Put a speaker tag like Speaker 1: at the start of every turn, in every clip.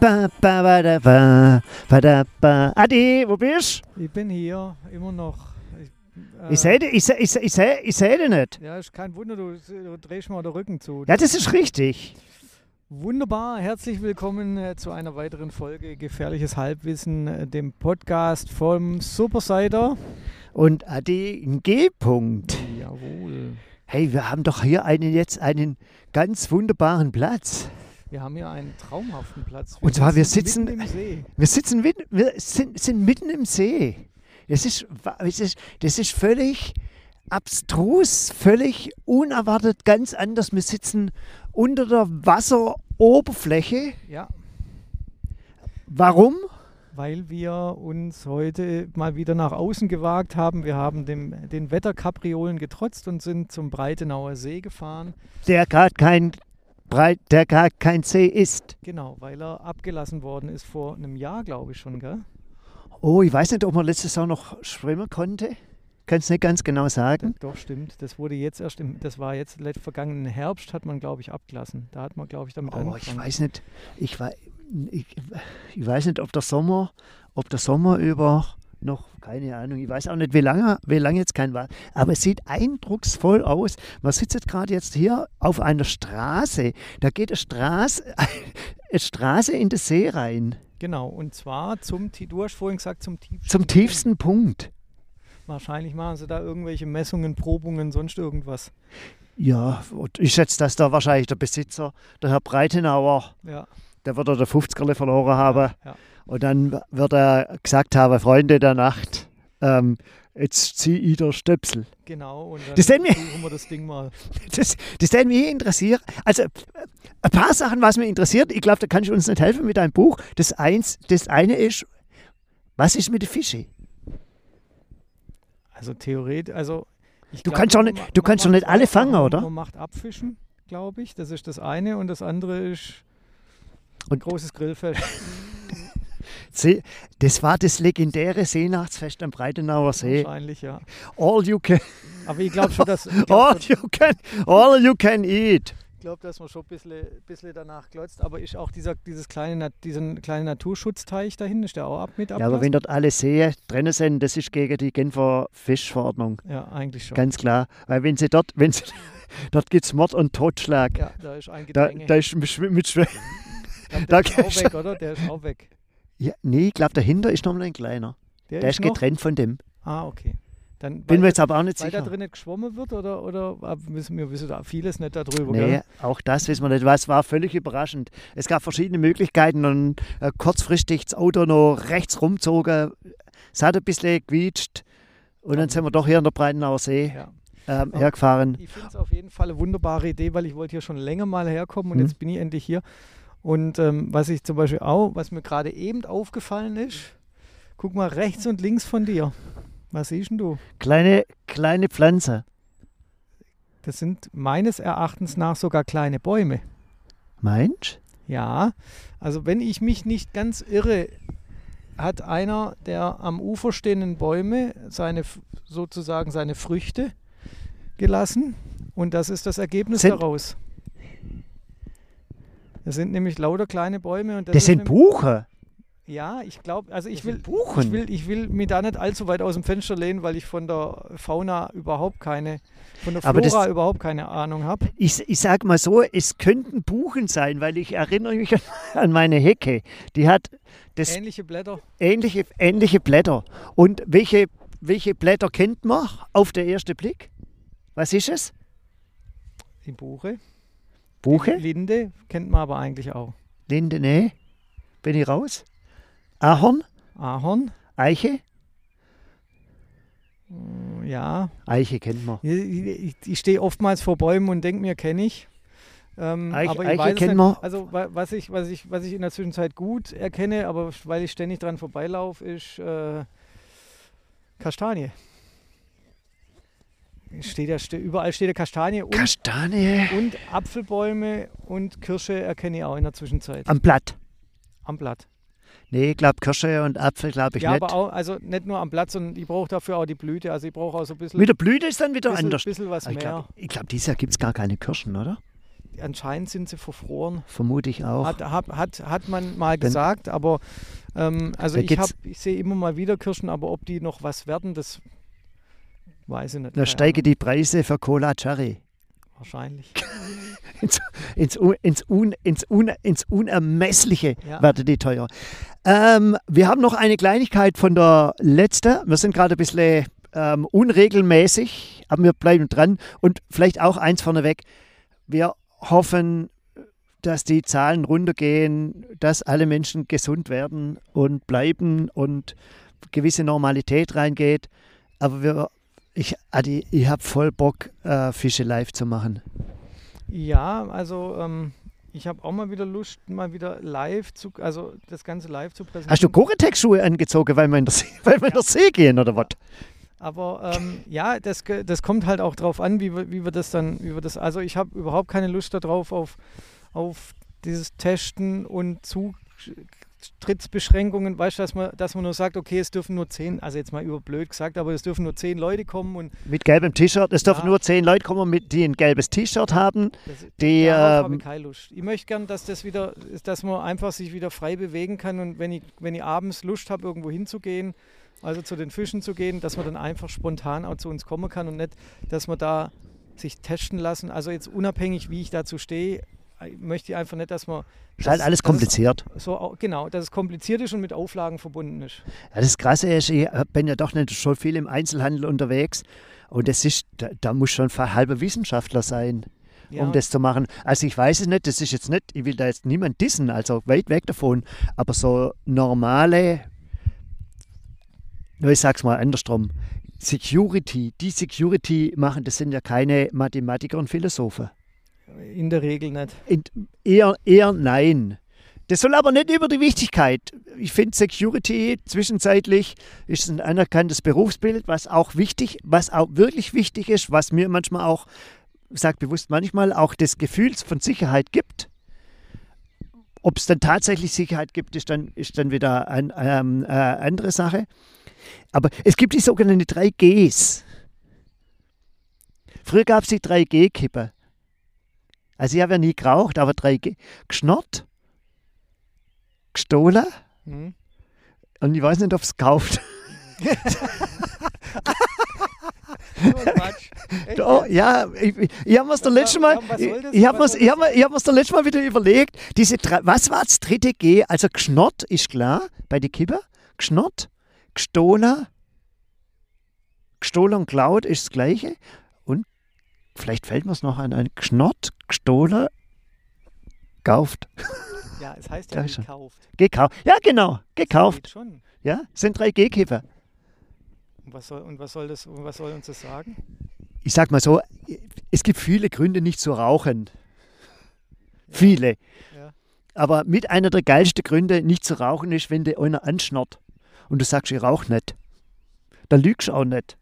Speaker 1: ba, ba, ba, da, ba, ba, da, ba. Adi, wo bist
Speaker 2: Ich bin hier immer noch. Ich,
Speaker 1: du?
Speaker 2: äh,
Speaker 1: Ich sehe seh, ich seh, ich seh, ich seh dich nicht.
Speaker 2: Ja, ist kein Wunder, du, du drehst mal den Rücken zu.
Speaker 1: Ja, das ist richtig.
Speaker 2: Wunderbar, herzlich willkommen äh, zu einer weiteren Folge Gefährliches Halbwissen, äh, dem Podcast vom Supersider.
Speaker 1: Und Adi, ein G-Punkt.
Speaker 2: Jawohl.
Speaker 1: Hey, wir haben doch hier einen, jetzt einen ganz wunderbaren Platz.
Speaker 2: Wir haben hier einen traumhaften Platz.
Speaker 1: Und zwar, wir sitzen-
Speaker 2: mitten im See.
Speaker 1: Wir sitzen mitten, wir sind, sind mitten im See. Das ist, das, ist, das ist völlig abstrus, völlig unerwartet, ganz anders. Wir sitzen unter der Wasseroberfläche.
Speaker 2: Ja,
Speaker 1: Warum?
Speaker 2: weil wir uns heute mal wieder nach außen gewagt haben. Wir haben dem, den Wetterkapriolen getrotzt und sind zum Breitenauer See gefahren.
Speaker 1: Der gerade kein, breit, der gar kein See ist.
Speaker 2: Genau, weil er abgelassen worden ist vor einem Jahr, glaube ich schon, gell?
Speaker 1: Oh, ich weiß nicht, ob man letztes Jahr noch schwimmen konnte. Kann es nicht ganz genau sagen.
Speaker 2: Doch, stimmt. Das wurde jetzt erst, im, das war jetzt vergangenen Herbst, hat man, glaube ich, abgelassen. Da hat man, glaube ich, damit
Speaker 1: Oh, ich
Speaker 2: angefangen.
Speaker 1: weiß nicht. Ich, ich, ich weiß nicht, ob der Sommer, ob der Sommer über noch, keine Ahnung, ich weiß auch nicht, wie lange, wie lange jetzt kein war. Aber es sieht eindrucksvoll aus. Man sitzt jetzt gerade jetzt hier auf einer Straße. Da geht eine Straße, eine Straße in den See rein.
Speaker 2: Genau, und zwar zum, du hast vorhin gesagt, zum tiefsten.
Speaker 1: Zum tiefsten Punkt.
Speaker 2: Wahrscheinlich machen sie da irgendwelche Messungen, Probungen, sonst irgendwas.
Speaker 1: Ja, ich schätze, dass da wahrscheinlich der Besitzer, der Herr Breitenauer,
Speaker 2: Ja,
Speaker 1: der wird er der 50er verloren haben.
Speaker 2: ja.
Speaker 1: Und dann wird er gesagt haben, Freunde der Nacht, ähm, jetzt zieh ich der Stöpsel.
Speaker 2: genau. Und dann
Speaker 1: Das
Speaker 2: suchen wir das Ding mal.
Speaker 1: Das, das hat mich interessiert. Also ein paar Sachen, was mich interessiert, ich glaube, da kannst du uns nicht helfen mit deinem Buch. Das, eins, das eine ist, was ist mit den Fischen?
Speaker 2: Also theoretisch, also. Ich
Speaker 1: Du
Speaker 2: glaub,
Speaker 1: kannst doch nicht- du kannst
Speaker 2: macht
Speaker 1: nicht alle fangen, oder?
Speaker 2: Man macht Abfischen, glaube ich. Das ist das eine. Und das andere ist ein
Speaker 1: Und-
Speaker 2: großes Grillfest.
Speaker 1: See, das war das legendäre Seenachtsfest am Breitenauer See.
Speaker 2: Wahrscheinlich, ja.
Speaker 1: All you can,
Speaker 2: Aber ich glaube schon, dass. Ich
Speaker 1: all
Speaker 2: glaub,
Speaker 1: you can, all you can eat.
Speaker 2: Ich glaube, dass man schon ein bisschen, bisschen danach glotzt, aber ist auch dieser, dieses kleine, diesen kleinen Naturschutzteich dahin, ist der auch ab mit
Speaker 1: Ja, aber wenn dort alle Seen drin sind, das ist gegen die Genfer Fischverordnung.
Speaker 2: Ja, eigentlich schon.
Speaker 1: Ganz klar. Weil wenn sie dort, wenn sie, dort gibt es Mord und Totschlag.
Speaker 2: ja, da ist ein
Speaker 1: Da,
Speaker 2: Gedränge.
Speaker 1: da ist mit, Schw- mit Schw-
Speaker 2: Ich glaub,
Speaker 1: da
Speaker 2: der ist auch weg, oder? Der ist auch weg.
Speaker 1: Ja, Nee, ich glaube, dahinter ist noch mal ein kleiner. Der ist
Speaker 2: noch?
Speaker 1: getrennt von dem.
Speaker 2: Ah, okay. Dann,
Speaker 1: Bin mir
Speaker 2: weil,
Speaker 1: jetzt aber auch nicht
Speaker 2: weil da
Speaker 1: sicher.
Speaker 2: drin nicht geschwommen wird oder, oder ah, wissen wir wissen da vieles nicht darüber,
Speaker 1: Nee,
Speaker 2: gell?
Speaker 1: auch das wissen wir nicht. Was war völlig überraschend. Es gab verschiedene Möglichkeiten und äh, kurzfristig das Auto noch rechts rumzogen. Es hat ein bisschen gequietscht und dann sind wir doch hier in der Breitenauer See
Speaker 2: Ja.
Speaker 1: ähm, hergefahren.
Speaker 2: Ich finde es auf jeden Fall eine wunderbare Idee, weil ich wollte hier schon länger mal herkommen und
Speaker 1: Mhm.
Speaker 2: jetzt bin ich endlich hier. Und ähm, was ich zum Beispiel auch, was mir gerade eben aufgefallen ist, guck mal rechts und links von dir. Was siehst denn du?
Speaker 1: Kleine, kleine Pflanze.
Speaker 2: Das sind meines Erachtens nach sogar kleine Bäume.
Speaker 1: Meinst
Speaker 2: Ja, also wenn ich mich nicht ganz irre, hat einer der am Ufer stehenden Bäume seine sozusagen seine Früchte gelassen und das ist das Ergebnis
Speaker 1: Sind-
Speaker 2: daraus. Das sind nämlich lauter kleine Bäume und das,
Speaker 1: Das sind Buche.
Speaker 2: Ja, ich glaube, also ich will, ich will, ich will mich da nicht allzu weit aus dem Fenster lehnen, weil ich von der Fauna überhaupt keine, von der
Speaker 1: Aber das-
Speaker 2: Flora überhaupt keine Ahnung habe.
Speaker 1: Ich, ich sage mal so, es könnten Buchen sein, weil ich erinnere mich an, an meine Hecke. Die hat das
Speaker 2: Ähnliche Blätter.
Speaker 1: ähnliche, ähnliche Blätter. Und welche, welche Blätter kennt man auf den ersten Blick? Was ist es?
Speaker 2: Die Buche.
Speaker 1: Buche?
Speaker 2: Linde kennt man aber eigentlich auch.
Speaker 1: Linde, nee. Bin ich raus? Ahorn?
Speaker 2: Ahorn,
Speaker 1: Eiche?
Speaker 2: mm, ja.
Speaker 1: Eiche kennt man.
Speaker 2: Ich, ich, stehe oftmals vor Bäumen und denke mir, kenne ich. Ähm,
Speaker 1: Eiche-
Speaker 2: aber ich
Speaker 1: Eiche
Speaker 2: weiß es
Speaker 1: kennen
Speaker 2: nicht.
Speaker 1: wir.
Speaker 2: Also wa- was ich, was, ich, was ich in der Zwischenzeit gut erkenne, aber weil ich ständig dran vorbeilaufe, ist äh, Kastanie. Steht ja, überall steht ja Kastanie und,
Speaker 1: Kastanie.
Speaker 2: und Apfelbäume und Kirsche erkenne ich auch in der Zwischenzeit
Speaker 1: Am Blatt.
Speaker 2: am Blatt.
Speaker 1: Nee, ich glaube Kirsche und Apfel glaube ich
Speaker 2: ja,
Speaker 1: nicht.
Speaker 2: aber auch, also nicht nur am Blatt, sondern ich brauche dafür auch die Blüte. Also ich brauche auch so ein bisschen,
Speaker 1: Mit der Blüte ist dann wieder
Speaker 2: bisschen,
Speaker 1: anders.
Speaker 2: bisschen was
Speaker 1: ich
Speaker 2: mehr.
Speaker 1: glaube, glaub, dieses Jahr gibt es gar keine Kirschen, oder?
Speaker 2: anscheinend sind sie verfroren.
Speaker 1: Vermute ich auch.
Speaker 2: Hat, hat, hat, hat man mal
Speaker 1: Dann-
Speaker 2: gesagt, aber ähm, also ich, hab, ich sehe immer mal wieder Kirschen, aber ob die noch was werden, das weiß ich nicht.
Speaker 1: Da steigen
Speaker 2: Ahnung.
Speaker 1: die Preise für Cola Cherry.
Speaker 2: Wahrscheinlich.
Speaker 1: Ins, Un- ins, Un, ins, Un, ins Unermessliche
Speaker 2: Ja.
Speaker 1: werden die teuer. Ähm, wir haben noch eine Kleinigkeit von der letzten. Wir sind gerade ein bisschen ähm, unregelmäßig, aber wir bleiben dran. Und vielleicht auch eins vorneweg. Wir hoffen, dass die Zahlen runtergehen, dass alle Menschen gesund werden und bleiben und gewisse Normalität reingeht. Aber wir, ich, Adi, ich habe voll Bock, äh, Fische live zu machen.
Speaker 2: Ja, also ähm, ich habe auch mal wieder Lust, mal wieder live zu, also das Ganze live zu präsentieren.
Speaker 1: Hast du Gore-Tex-Schuhe angezogen, weil wir in der See, weil wir in der See gehen oder was?
Speaker 2: Aber ähm, ja, das, das kommt halt auch drauf an, wie wir, wie wir das dann, wie wir das, also ich habe überhaupt keine Lust darauf, auf, auf dieses Testen und Zutrittsbeschränkungen, weißt du, dass man, dass man nur sagt, okay, es dürfen nur zehn, also jetzt mal überblöd gesagt, aber es dürfen nur zehn Leute kommen und
Speaker 1: Mit gelbem T-Shirt. Es dürfen
Speaker 2: Ja.
Speaker 1: nur zehn Leute kommen, mit, die ein gelbes T-Shirt haben.
Speaker 2: das,
Speaker 1: Die,
Speaker 2: darauf habe
Speaker 1: ähm,
Speaker 2: ich keine Lust. Ich möchte gern, dass das wieder, dass man einfach sich wieder frei bewegen kann und wenn ich, wenn ich abends Lust habe, irgendwo hinzugehen, also zu den Fischen zu gehen, dass man dann einfach spontan auch zu uns kommen kann und nicht, dass man da sich testen lassen. Also jetzt unabhängig, wie ich dazu stehe, möchte ich einfach nicht, dass man
Speaker 1: Ist halt alles kompliziert.
Speaker 2: So, au- genau, dass es kompliziert ist und mit Auflagen verbunden ist.
Speaker 1: Ja, das Krasse ist, ich bin ja doch nicht schon viel im Einzelhandel unterwegs. Und das ist, da, da muss schon ein halber Wissenschaftler sein,
Speaker 2: Ja,
Speaker 1: um das zu machen. Also ich weiß es nicht, das ist jetzt nicht, ich will da jetzt niemand dissen, also weit weg davon. Aber so normale, ich sag's mal andersrum, Security, die Security machen, das sind ja keine Mathematiker und Philosophen.
Speaker 2: In der Regel nicht.
Speaker 1: In, eher, eher nein. Das soll aber nicht über die Wichtigkeit. Ich finde Security zwischenzeitlich ist ein anerkanntes Berufsbild, was auch wichtig, was auch wirklich wichtig ist, was mir manchmal auch, sag bewusst manchmal, auch das Gefühl von Sicherheit gibt. Ob es dann tatsächlich Sicherheit gibt, ist dann, ist dann wieder eine ähm, äh, andere Sache. Aber es gibt die sogenannten 3Gs. Früher gab es die 3G-Kippe. Also ich habe ja nie geraucht, aber 3G. Geschnort, gestohlen
Speaker 2: Hm?
Speaker 1: und ich weiß nicht, ob es gekauft. Oh, ja, ich, ich, ich habe mir das letzte Mal, ich, ich habe ich hab ich hab mir's das letzte Mal wieder überlegt, diese drei, was war das dritte G? Also geschnort ist klar bei den Kippen, geschnort, gestohlen, gestohlen und klaut ist das gleiche vielleicht fällt mir es noch an, ein geschnort, gestohlen, gekauft,
Speaker 2: Ja, es heißt
Speaker 1: Ja,
Speaker 2: ja gekauft.
Speaker 1: gekauft. Ja, genau, gekauft.
Speaker 2: schon.
Speaker 1: Ja, sind drei G-Kipper.
Speaker 2: Und was soll, und was soll das, und was soll uns das sagen?
Speaker 1: ich sag mal so, es gibt viele Gründe nicht zu rauchen. Viele.
Speaker 2: Ja.
Speaker 1: Aber mit einer der geilsten Gründe nicht zu rauchen ist, wenn dir einer anschnort und du sagst, ich rauche nicht. Da lügst du auch nicht.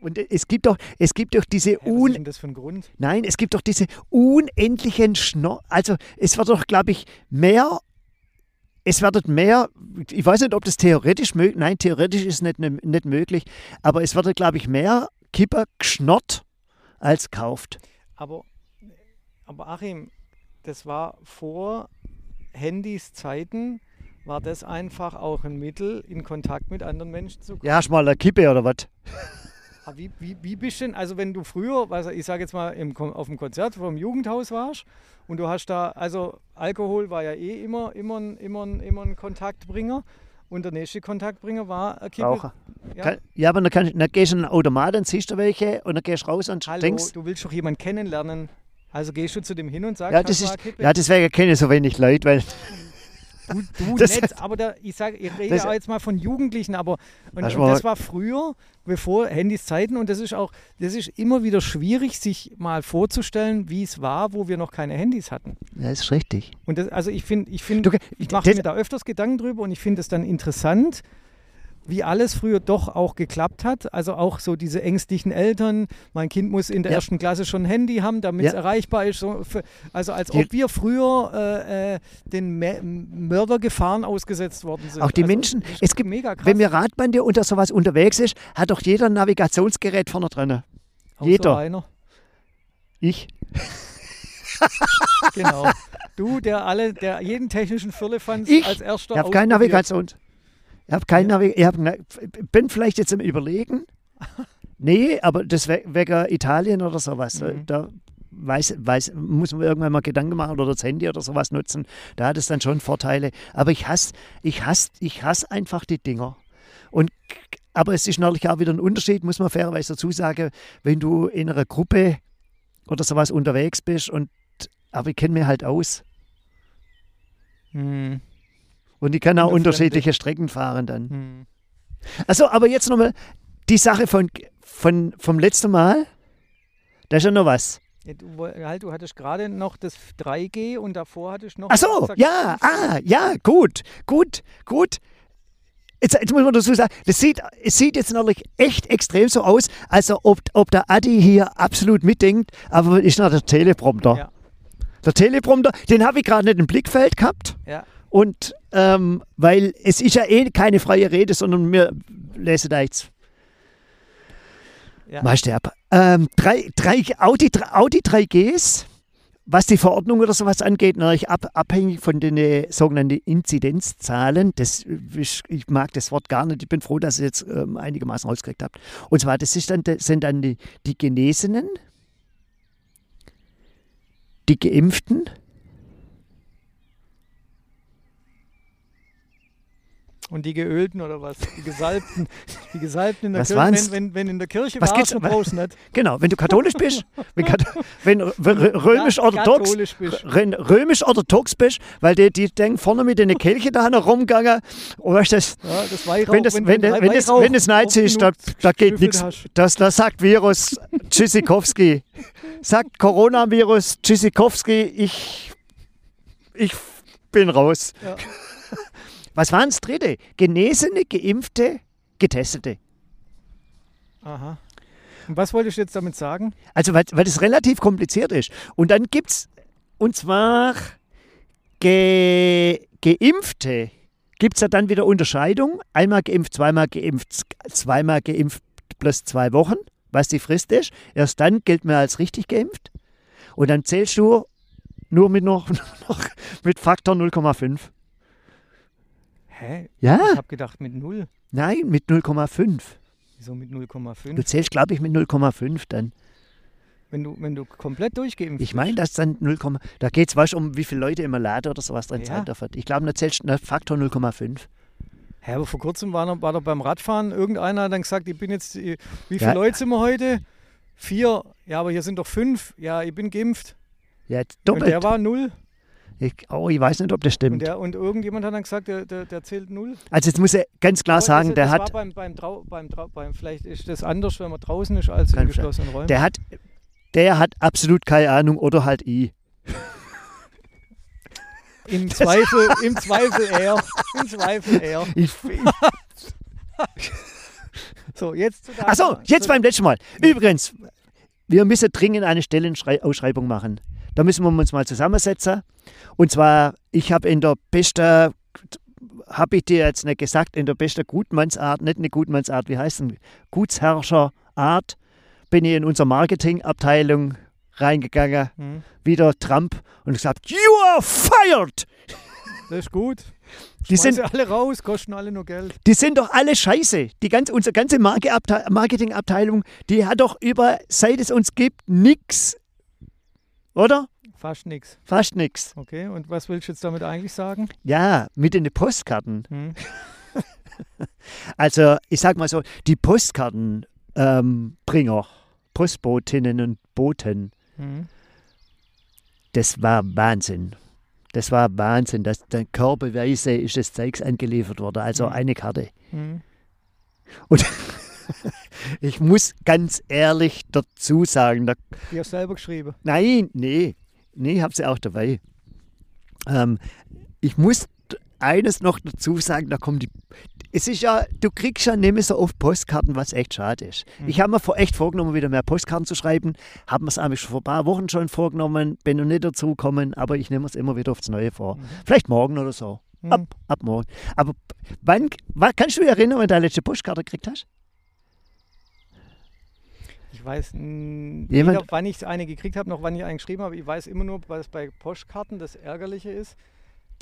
Speaker 1: Und es gibt doch, es gibt doch diese
Speaker 2: was
Speaker 1: un? Nein, es gibt doch diese unendlichen Schnor. Also es wird doch, glaube ich, mehr. Es wird mehr. Ich weiß nicht, ob das theoretisch möglich. Nein, theoretisch ist nicht, nicht möglich. Aber es wird, glaube ich, mehr Kipper geschnort als kauft.
Speaker 2: Aber, aber Achim, das war vor Handys Zeiten, war das einfach auch ein Mittel, in Kontakt mit anderen Menschen zu kommen.
Speaker 1: Ja, hast mal eine Kippe oder was?
Speaker 2: Aber Wie, wie, wie bist du denn, also wenn du früher, also ich sage jetzt mal im, auf dem Konzert vom Jugendhaus warst und du hast da, also Alkohol war ja eh immer, immer, ein- immer, ein- immer ein Kontaktbringer und der nächste Kontaktbringer war Kippe.
Speaker 1: Raucher.
Speaker 2: Ja.
Speaker 1: Kann, ja, aber dann, kann, dann gehst du in einen Automat, dann siehst du welche und dann gehst du raus und
Speaker 2: Hallo,
Speaker 1: denkst.
Speaker 2: du willst doch jemanden kennenlernen. Also gehst du zu dem hin und sagst,
Speaker 1: Ja, das ist, ja, deswegen kenne ich so wenig Leute, weil
Speaker 2: Du, du
Speaker 1: Das-
Speaker 2: nicht, aber da, ich sage, ich rede
Speaker 1: Das-
Speaker 2: auch jetzt mal von Jugendlichen, aber und,
Speaker 1: Das
Speaker 2: und
Speaker 1: war-
Speaker 2: das war früher, bevor Handys Zeiten und das ist auch, das ist immer wieder schwierig, sich mal vorzustellen, wie es war, wo wir noch keine Handys hatten.
Speaker 1: Ja, ist richtig.
Speaker 2: Und das, also ich finde, ich finde, ich mache
Speaker 1: das-
Speaker 2: mir da öfters Gedanken drüber und ich finde es dann interessant, wie alles früher doch auch geklappt hat. Also auch so diese ängstlichen Eltern, mein Kind muss in der
Speaker 1: Ja.
Speaker 2: ersten Klasse schon ein Handy haben, damit es
Speaker 1: Ja.
Speaker 2: erreichbar ist. So also als ob wir früher äh, äh, den Mördergefahren ausgesetzt worden sind.
Speaker 1: Auch die
Speaker 2: also,
Speaker 1: Menschen, es gibt,
Speaker 2: mega krass.
Speaker 1: wenn wir Radbande unter sowas unterwegs ist, hat doch jeder ein Navigationsgerät vorne dran.
Speaker 2: Außer
Speaker 1: jeder.
Speaker 2: Einer.
Speaker 1: Ich.
Speaker 2: genau. Du, der alle, der jeden technischen Firlefanz
Speaker 1: Ich?
Speaker 2: als erster
Speaker 1: Ich habe keine
Speaker 2: ausprobiert.
Speaker 1: Ich habe keine
Speaker 2: Ja.
Speaker 1: Navigation. Ich hab, bin vielleicht jetzt im Überlegen. Nee, aber das we wegen Italien oder sowas.
Speaker 2: Mhm.
Speaker 1: Da weiß, weiß, muss man irgendwann mal Gedanken machen oder das Handy oder sowas nutzen. Da hat es dann schon Vorteile. Aber ich hasse, ich hasse, ich hasse einfach die Dinger. Und, aber es ist natürlich auch wieder ein Unterschied, muss man fairerweise dazu sagen, wenn du in einer Gruppe oder sowas unterwegs bist und aber ich kenne mich halt aus.
Speaker 2: Hm,
Speaker 1: Und ich kann auch unterschiedliche Strecken fahren dann.
Speaker 2: hm.
Speaker 1: Also, aber jetzt nochmal die Sache von, von, vom letzten Mal. Da ist ja noch was.
Speaker 2: Ja, du, halt, du hattest gerade noch das 3G und davor hattest noch.
Speaker 1: Ach so, ja, ah, ja, gut, gut, gut. Jetzt, jetzt muss man dazu sagen, das sieht, es sieht jetzt natürlich echt extrem so aus, als ob, ob der Adi hier absolut mitdenkt, aber ist noch der Teleprompter.
Speaker 2: Ja.
Speaker 1: Der Teleprompter, den habe ich gerade nicht im Blickfeld gehabt.
Speaker 2: Ja.
Speaker 1: Und ähm, weil es ist ja eh keine freie Rede, sondern wir lesen da jetzt
Speaker 2: Ja.
Speaker 1: Meister ab. Ähm, drei, drei, Audi, Audi 3Gs, was die Verordnung oder sowas angeht, natürlich ab, abhängig von den äh, sogenannten Inzidenzzahlen. Das, ist- ich mag das Wort gar nicht. Ich bin froh, dass ihr jetzt ähm, einigermaßen rausgekriegt habt. Und zwar, das dann, das sind dann die, die Genesenen, die Geimpften,
Speaker 2: Und die geölten oder was? Die gesalbten. Die gesalbten in der
Speaker 1: Was
Speaker 2: Kirche.
Speaker 1: waren's?
Speaker 2: Wenn, wenn, wenn in der Kirche
Speaker 1: Was
Speaker 2: warst, brauchst nicht.
Speaker 1: genau, wenn du katholisch bist, wenn, wenn rö- römisch-orthodox. Ren- römisch-orthodox bist, weil die, die denken vorne mit den Kelche da rumgegangen. Weißt das,
Speaker 2: Ja, das Weihrauch,
Speaker 1: wenn das, wenn, wenn, wenn das, wenn das Nazi ist, da, da geht nichts. Das, das sagt Virus Tschüssikowski. Sagt Coronavirus Tschüssikowski, ich, ich bin raus.
Speaker 2: Ja.
Speaker 1: Was waren das dritte? Genesene, Geimpfte, Getestete.
Speaker 2: Aha. Und was wolltest du jetzt damit sagen?
Speaker 1: Also, weil, weil das relativ kompliziert ist. Und dann gibt es, und zwar ge, Geimpfte, gibt es ja dann wieder Unterscheidung. Einmal geimpft, zweimal geimpft, zweimal geimpft plus zwei Wochen, was die Frist ist. Erst dann gilt man als richtig geimpft. Und dann zählst du nur mit, noch, noch mit Faktor 0,5.
Speaker 2: Hä?
Speaker 1: Ja,
Speaker 2: Ich habe gedacht mit 0.
Speaker 1: nein, mit 0,5.
Speaker 2: Wieso mit 0,5?
Speaker 1: Du zählst, glaube ich, mit 0,5 dann.
Speaker 2: Wenn du, wenn du komplett durchgeimpft
Speaker 1: Ich meine, das dann 0, da geht es weißt, um wie viele Leute im Laden oder sowas drin
Speaker 2: Ja.
Speaker 1: Zeit dafür. Ich glaube, da zählst du Faktor 0,5.
Speaker 2: Hä, aber vor kurzem war, noch, war doch beim Radfahren irgendeiner hat dann gesagt, ich bin jetzt, äh, wie viele
Speaker 1: Ja.
Speaker 2: Leute sind wir heute? Vier. Ja, aber hier sind doch fünf. Ja, ich bin geimpft.
Speaker 1: Ja,
Speaker 2: Und der
Speaker 1: doppelt.
Speaker 2: war null.
Speaker 1: Ich, oh, ich weiß nicht, ob das
Speaker 2: Und,
Speaker 1: stimmt.
Speaker 2: der, und irgendjemand hat dann gesagt, der, der, der zählt null.
Speaker 1: Also jetzt muss ich ganz klar sagen,
Speaker 2: das,
Speaker 1: der
Speaker 2: das
Speaker 1: hat,
Speaker 2: War beim, beim, Trau, beim, Trau, beim, vielleicht ist das anders, wenn man draußen ist, als in geschlossenen Räumen.
Speaker 1: der hat, der hat absolut keine Ahnung oder halt ich.
Speaker 2: Im Zweifel, im Zweifel er. Im Zweifel er.
Speaker 1: ich
Speaker 2: So, jetzt
Speaker 1: Achso, jetzt beim letzten Mal. Übrigens, wir müssen dringend eine Stellenausschreibung machen. Da müssen wir uns mal zusammensetzen. Und zwar, ich habe in der besten, habe ich dir jetzt nicht gesagt, in der besten Gutmannsart, nicht eine Gutmannsart, wie heißt denn, Gutsherrscherart, bin ich in unsere Marketingabteilung reingegangen,
Speaker 2: Hm,
Speaker 1: wieder Trump, und gesagt, you are fired!
Speaker 2: das ist gut.
Speaker 1: Die sind,
Speaker 2: alle raus, kosten alle nur Geld.
Speaker 1: die sind doch alle scheiße. Die ganze, unsere ganze Marketingabteilung, die hat doch über, seit es uns gibt, nix. Oder?
Speaker 2: Fast nichts.
Speaker 1: Fast nix.
Speaker 2: Okay, und was willst du jetzt damit eigentlich sagen?
Speaker 1: Ja, mit den Postkarten.
Speaker 2: Hm?
Speaker 1: Also, ich sag mal so, die Postkartenbringer, ähm, Postbotinnen und Boten,
Speaker 2: Hm?
Speaker 1: das war Wahnsinn. Das war Wahnsinn. Das, dann körperweise ist das Zeugs angeliefert worden, also
Speaker 2: Mhm.
Speaker 1: eine Karte.
Speaker 2: Hm?
Speaker 1: Und ich muss ganz ehrlich dazu sagen, da
Speaker 2: Die hast du selber geschrieben.
Speaker 1: Nein, nee. Nee, ich habe sie auch dabei. Ähm, ich muss eines noch dazu sagen, da kommt die. Es ist ja, du kriegst ja nicht mehr so oft Postkarten, was echt schade ist.
Speaker 2: Mhm.
Speaker 1: Ich habe mir vor, echt vorgenommen, wieder mehr Postkarten zu schreiben. Habe mir es eigentlich vor ein paar Wochen schon vorgenommen, bin noch nicht dazu gekommen, aber ich nehme es immer wieder aufs Neue vor.
Speaker 2: Mhm.
Speaker 1: Vielleicht morgen oder so.
Speaker 2: Hm.
Speaker 1: Ab, ab morgen. Aber wann, wann kannst du dich erinnern, wenn du deine letzte Postkarte gekriegt hast?
Speaker 2: Ich weiß weder, wann ich eine gekriegt habe, noch wann ich einen geschrieben habe. Ich weiß immer nur, was bei Postkarten das Ärgerliche ist,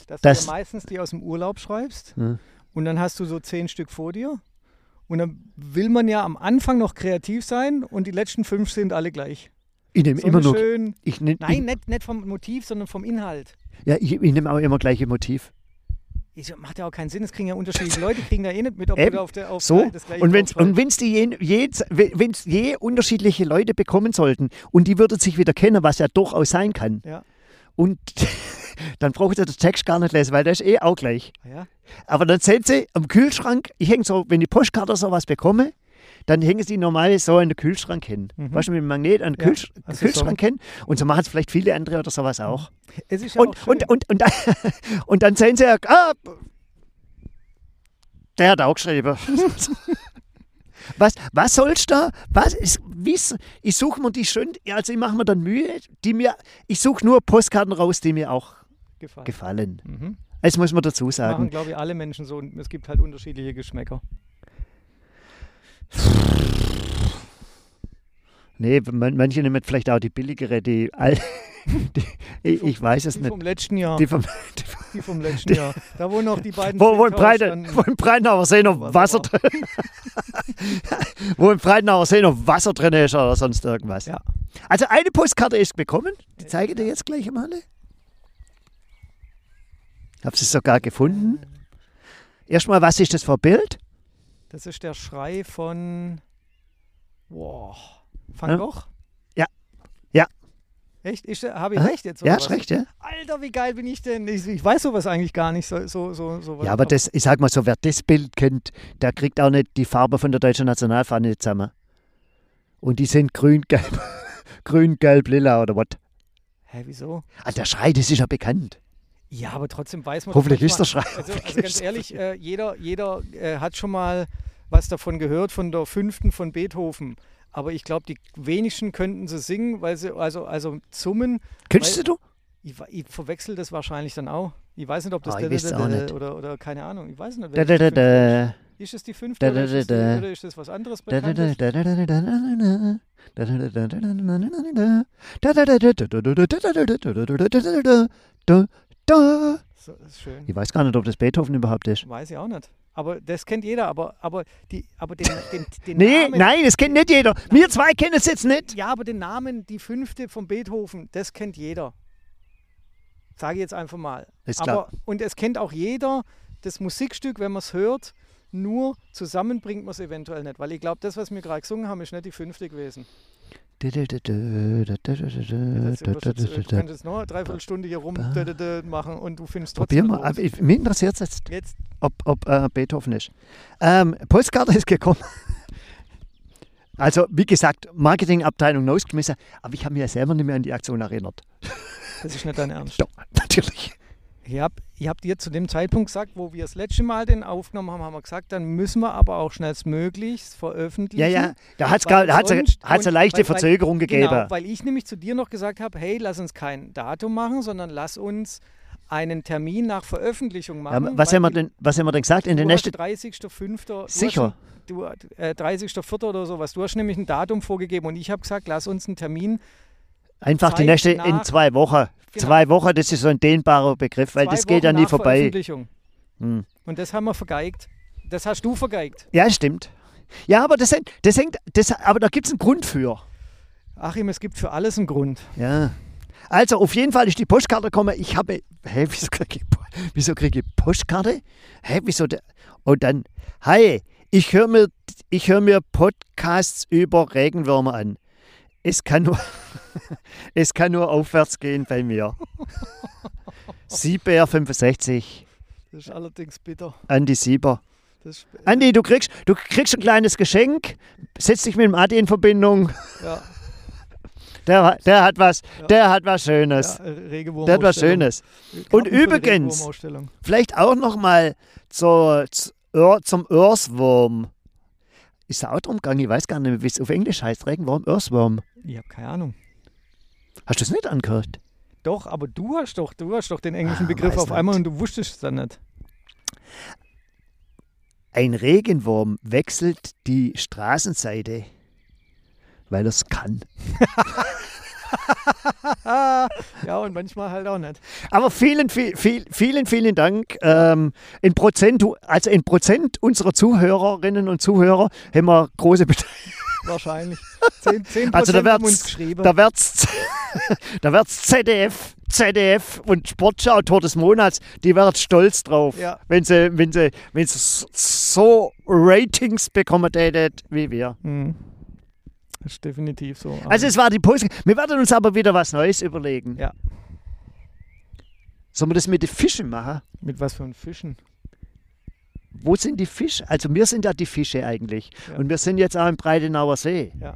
Speaker 2: dass
Speaker 1: Das-
Speaker 2: du dir meistens die aus dem Urlaub schreibst
Speaker 1: Hm.
Speaker 2: und dann hast du so zehn Stück vor dir. Und dann will man ja am Anfang noch kreativ sein und die letzten fünf sind alle gleich.
Speaker 1: Ich nehme
Speaker 2: So
Speaker 1: immer
Speaker 2: eine
Speaker 1: nur.
Speaker 2: schön.
Speaker 1: Ich nehm,
Speaker 2: Nein, nicht, nicht vom Motiv, sondern vom Inhalt.
Speaker 1: Ich, ja, ich, ich nehme auch immer gleiche Motiv.
Speaker 2: Ich, macht ja auch keinen Sinn, es kriegen ja unterschiedliche Leute, kriegen da eh nicht mit, ob du auf, der, auf
Speaker 1: So,
Speaker 2: das gleiche
Speaker 1: Und wenn es die je, je, wenn's je unterschiedliche Leute bekommen sollten und die würden sich wieder kennen, was ja durchaus sein kann.
Speaker 2: Ja.
Speaker 1: Und dann braucht ihr den Text gar nicht lesen, weil der ist eh auch gleich.
Speaker 2: Ja,
Speaker 1: Aber dann sehen Sie am Kühlschrank, ich hänge so, wenn die Postkarte sowas bekomme, dann hängen sie normal so an den Kühlschrank hin.
Speaker 2: Mhm.
Speaker 1: Weißt du, mit dem Magnet an den
Speaker 2: Ja,
Speaker 1: Kühlsch
Speaker 2: also
Speaker 1: Kühlschrank hin. Und so machen es vielleicht viele andere oder sowas auch.
Speaker 2: es ist ja
Speaker 1: Und,
Speaker 2: auch schön.
Speaker 1: und, und, und, und dann sehen sie ja, ah, der hat auch geschrieben. Was, was sollst du da? Was ist, wie's, ich suche mir die schön, also ich mache mir dann Mühe, die mir, ich suche nur Postkarten raus, die mir auch
Speaker 2: gefallen.
Speaker 1: gefallen.
Speaker 2: Mhm.
Speaker 1: Das muss man dazu
Speaker 2: Machen,
Speaker 1: sagen.
Speaker 2: glaube ich, alle Menschen so. Es gibt halt unterschiedliche Geschmäcker.
Speaker 1: Nee, man, manche nehmen vielleicht auch die billigere, die, all, die ich, ich weiß es
Speaker 2: Die
Speaker 1: nicht.
Speaker 2: vom letzten Jahr.
Speaker 1: Die vom,
Speaker 2: Die vom letzten Jahr. Da wo noch die beiden
Speaker 1: wo, wo, im Breitenauer See noch
Speaker 2: Was
Speaker 1: Wasser drin Wo im Breitenauer See noch Wasser drin ist oder sonst irgendwas.
Speaker 2: Ja.
Speaker 1: Also eine Postkarte ist bekommen. Die zeige ich dir jetzt gleich mal. Habe sie sogar gefunden. Erstmal, was ist das für ein Bild?
Speaker 2: Das ist der Schrei von wow, Van
Speaker 1: Ja.
Speaker 2: Gogh?
Speaker 1: Ja. Ja.
Speaker 2: Echt? Habe ich recht jetzt?
Speaker 1: Ja, ist recht, ja.
Speaker 2: Alter, wie geil bin ich denn? Ich, ich weiß sowas eigentlich gar nicht. So, so, so, so
Speaker 1: Ja, aber das, ich sag mal so, wer das Bild kennt, der kriegt auch nicht die Farbe von der deutschen Nationalfahne zusammen. Und die sind grün, gelb, grün, gelb, lila oder was.
Speaker 2: Hä, wieso?
Speaker 1: Ah, der Schrei, das ist ja bekannt.
Speaker 2: Ja, aber trotzdem weiß man.
Speaker 1: Hoffentlich ist der Schrei.
Speaker 2: Also, also ganz ehrlich, äh, jeder, jeder äh, hat schon mal was davon gehört, von der fünften von Beethoven. Aber ich glaube, die wenigsten könnten sie singen, weil sie, also, also summen,
Speaker 1: Kennst
Speaker 2: Weil-
Speaker 1: du?
Speaker 2: ich, ich verwechsel das wahrscheinlich dann auch. Ich weiß nicht, ob das
Speaker 1: Ah, ich
Speaker 2: da-
Speaker 1: es
Speaker 2: da-
Speaker 1: auch
Speaker 2: da-
Speaker 1: nicht.
Speaker 2: Oder, oder keine Ahnung. Ich weiß nicht. Welche ist. Es die fünfte oder, ist es
Speaker 1: da,
Speaker 2: die,
Speaker 1: da.
Speaker 2: oder ist das was anderes
Speaker 1: Da, da,
Speaker 2: Bekanntes?
Speaker 1: da.
Speaker 2: So, ist schön.
Speaker 1: Ich weiß gar nicht, ob das Beethoven überhaupt ist.
Speaker 2: Weiß ich auch nicht. Aber das kennt jeder, aber, aber, die, aber den, den, den
Speaker 1: nee,
Speaker 2: Namen.
Speaker 1: Nein, das kennt nicht jeder. Wir zwei kennen es jetzt nicht.
Speaker 2: Ja, aber den Namen, die fünfte von Beethoven, das kennt jeder. Sage ich jetzt einfach mal.
Speaker 1: Ist klar.
Speaker 2: Aber, und es kennt auch jeder das Musikstück, wenn man es hört, nur zusammenbringt man es eventuell nicht. Weil ich glaube, das, was wir gerade gesungen haben, ist nicht die fünfte gewesen. Du könntest noch eine Dreiviertelstunde hier rum machen und du findest
Speaker 1: Probier
Speaker 2: trotzdem
Speaker 1: mal. Aber ich, mich interessiert es jetzt,
Speaker 2: Jetzt,
Speaker 1: ob, ob äh, Beethoven ist. Ähm, Postkarte ist gekommen. Also, wie gesagt, Marketingabteilung rausgeschmissen, aber ich habe mich ja selber nicht mehr an die Aktion erinnert.
Speaker 2: das ist nicht dein Ernst.
Speaker 1: Doch, natürlich.
Speaker 2: Ich habe ich hab dir zu dem Zeitpunkt gesagt, wo wir das letzte Mal den aufgenommen haben, haben wir gesagt, dann müssen wir aber auch schnellstmöglichst veröffentlichen.
Speaker 1: Ja, ja, da hat es
Speaker 2: Weil
Speaker 1: eine leichte
Speaker 2: weil- weil-
Speaker 1: Verzögerung gegeben.
Speaker 2: Genau, weil ich nämlich zu dir noch gesagt habe, hey, lass uns kein Datum machen, sondern lass uns einen Termin nach Veröffentlichung
Speaker 1: ja,
Speaker 2: machen.
Speaker 1: was,
Speaker 2: weil
Speaker 1: haben wir denn, was haben wir denn gesagt? In den nächsten.
Speaker 2: 30.05. du hast
Speaker 1: Sicher.
Speaker 2: Du, äh, 30.04. oder sowas. Du hast nämlich ein Datum vorgegeben und ich habe gesagt, lass uns einen Termin.
Speaker 1: Einfach die
Speaker 2: Zeit
Speaker 1: nächste in zwei Wochen.
Speaker 2: Genau.
Speaker 1: Zwei Wochen, das ist so ein dehnbarer Begriff, weil
Speaker 2: zwei
Speaker 1: das geht ja
Speaker 2: Wochen
Speaker 1: nie vorbei. Hm.
Speaker 2: Und das haben wir vergeigt. Das hast du vergeigt.
Speaker 1: Ja, stimmt. Ja, aber das, hängt- das hängt, das, aber da gibt es einen Grund für.
Speaker 2: Achim, es gibt für alles einen Grund.
Speaker 1: Ja. Also auf jeden Fall ist die Postkarte gekommen. Ich habe, hä, wieso kriege ich, wieso kriege ich Postkarte? Hä, wieso? Der? Und dann, hi, ich höre mir, ich hör mir Podcasts über Regenwürmer an. Es kann nur, es kann nur aufwärts gehen bei mir. Sieber 65,
Speaker 2: Das ist allerdings bitter.
Speaker 1: Andi Sieber. Andi, du kriegst, du kriegst ein kleines Geschenk, setz dich mit dem Adi in Verbindung.
Speaker 2: ja,
Speaker 1: Der, der hat was,
Speaker 2: Ja.
Speaker 1: der hat was Schönes.
Speaker 2: ja,
Speaker 1: Der hat was Schönes. Und übrigens- Vielleicht auch noch mal zur, zum Earthworm. Ist da auch drum gegangen? Ich weiß gar nicht, wie es auf Englisch heißt. Regenwurm, Earthworm.
Speaker 2: Ich habe keine Ahnung.
Speaker 1: Hast du es nicht angehört?
Speaker 2: Doch, aber du hast doch, du hast doch den englischen
Speaker 1: Ah,
Speaker 2: Begriff auf einmal
Speaker 1: nicht.
Speaker 2: und du wusstest es dann nicht.
Speaker 1: Ein Regenwurm wechselt die Straßenseite Weil er es kann.
Speaker 2: ja, und manchmal halt auch nicht.
Speaker 1: Aber vielen, viel, viel, vielen, vielen Dank. Ähm, in Prozent, also in Prozent unserer Zuhörerinnen und Zuhörer haben wir große Beteiligung.
Speaker 2: Wahrscheinlich. 10, 10
Speaker 1: Also da
Speaker 2: haben uns geschrieben.
Speaker 1: da wird's, da wird's ZDF, ZDF und Sportschau Tor des Monats, die werden stolz drauf,
Speaker 2: Ja.
Speaker 1: wenn sie, wenn sie, wenn sie so Ratings bekommen wie wir.
Speaker 2: Hm. Ist definitiv so.
Speaker 1: Also es war die Pause. Wir werden uns aber wieder was Neues überlegen.
Speaker 2: Ja.
Speaker 1: Sollen wir das mit den Fischen machen?
Speaker 2: mit was für Fischen?
Speaker 1: Wo sind die Fische? Also wir sind ja die Fische eigentlich.
Speaker 2: Ja.
Speaker 1: Und wir sind jetzt auch im Breitenauer See.
Speaker 2: Ja.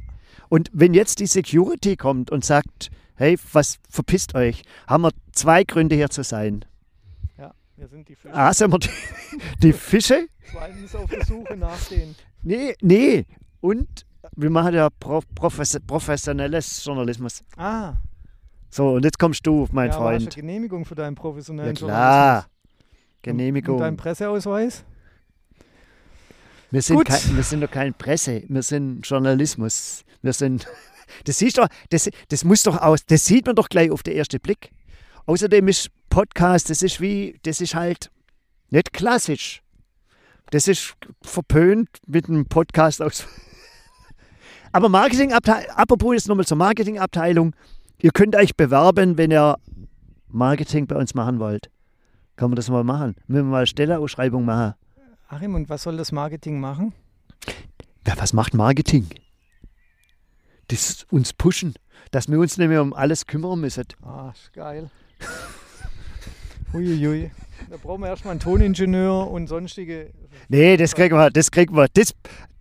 Speaker 1: Und wenn jetzt die Security kommt und sagt, hey, was verpisst euch, haben wir zwei Gründe hier zu sein.
Speaker 2: Ja, wir sind die Fische.
Speaker 1: A, sind wir die, die Fische?
Speaker 2: Zweitens auf der Suche nach den.
Speaker 1: Nee, nee. Und wir machen ja pro, profes, professionelles Journalismus.
Speaker 2: Ah,
Speaker 1: So, und jetzt kommst du, mein
Speaker 2: ja, aber hast du
Speaker 1: Freund.
Speaker 2: eine Genehmigung für deinen
Speaker 1: Ja
Speaker 2: professionellen
Speaker 1: klar.
Speaker 2: Journalismus? Und deinen
Speaker 1: Genehmigung.
Speaker 2: Presseausweis?
Speaker 1: Wir sind, kein, wir sind doch keine Presse, wir sind Journalismus. Wir sind. Das siehst doch, das, das muss doch aus, das sieht man doch gleich auf den ersten Blick. Außerdem ist Podcast, das ist wie, das ist halt nicht klassisch. Das ist verpönt mit einem Podcast aus. Aber Marketingabteilung, apropos jetzt nochmal zur Marketingabteilung, ihr könnt euch bewerben, wenn ihr Marketing bei uns machen wollt. Kann man das mal machen? Müssen wir mal eine Stelleausschreibung machen?
Speaker 2: Achim, und was soll das Marketing machen?
Speaker 1: Ja, was macht Marketing? Das uns pushen, dass wir uns nicht mehr um alles kümmern müssen.
Speaker 2: Ah, ist geil. Huiuiui. Da brauchen wir erstmal einen Toningenieur und sonstige.
Speaker 1: Nee, das kriegen wir, das kriegen wir. Das,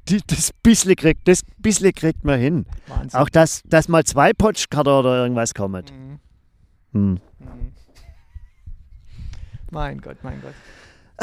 Speaker 1: die, das bisschen kriegt, das bisschen kriegt man hin.
Speaker 2: Wahnsinn.
Speaker 1: Auch dass, dass mal zwei Potschkater oder irgendwas kommen.
Speaker 2: Mhm.
Speaker 1: Hm.
Speaker 2: Mhm. Mein Gott, mein Gott.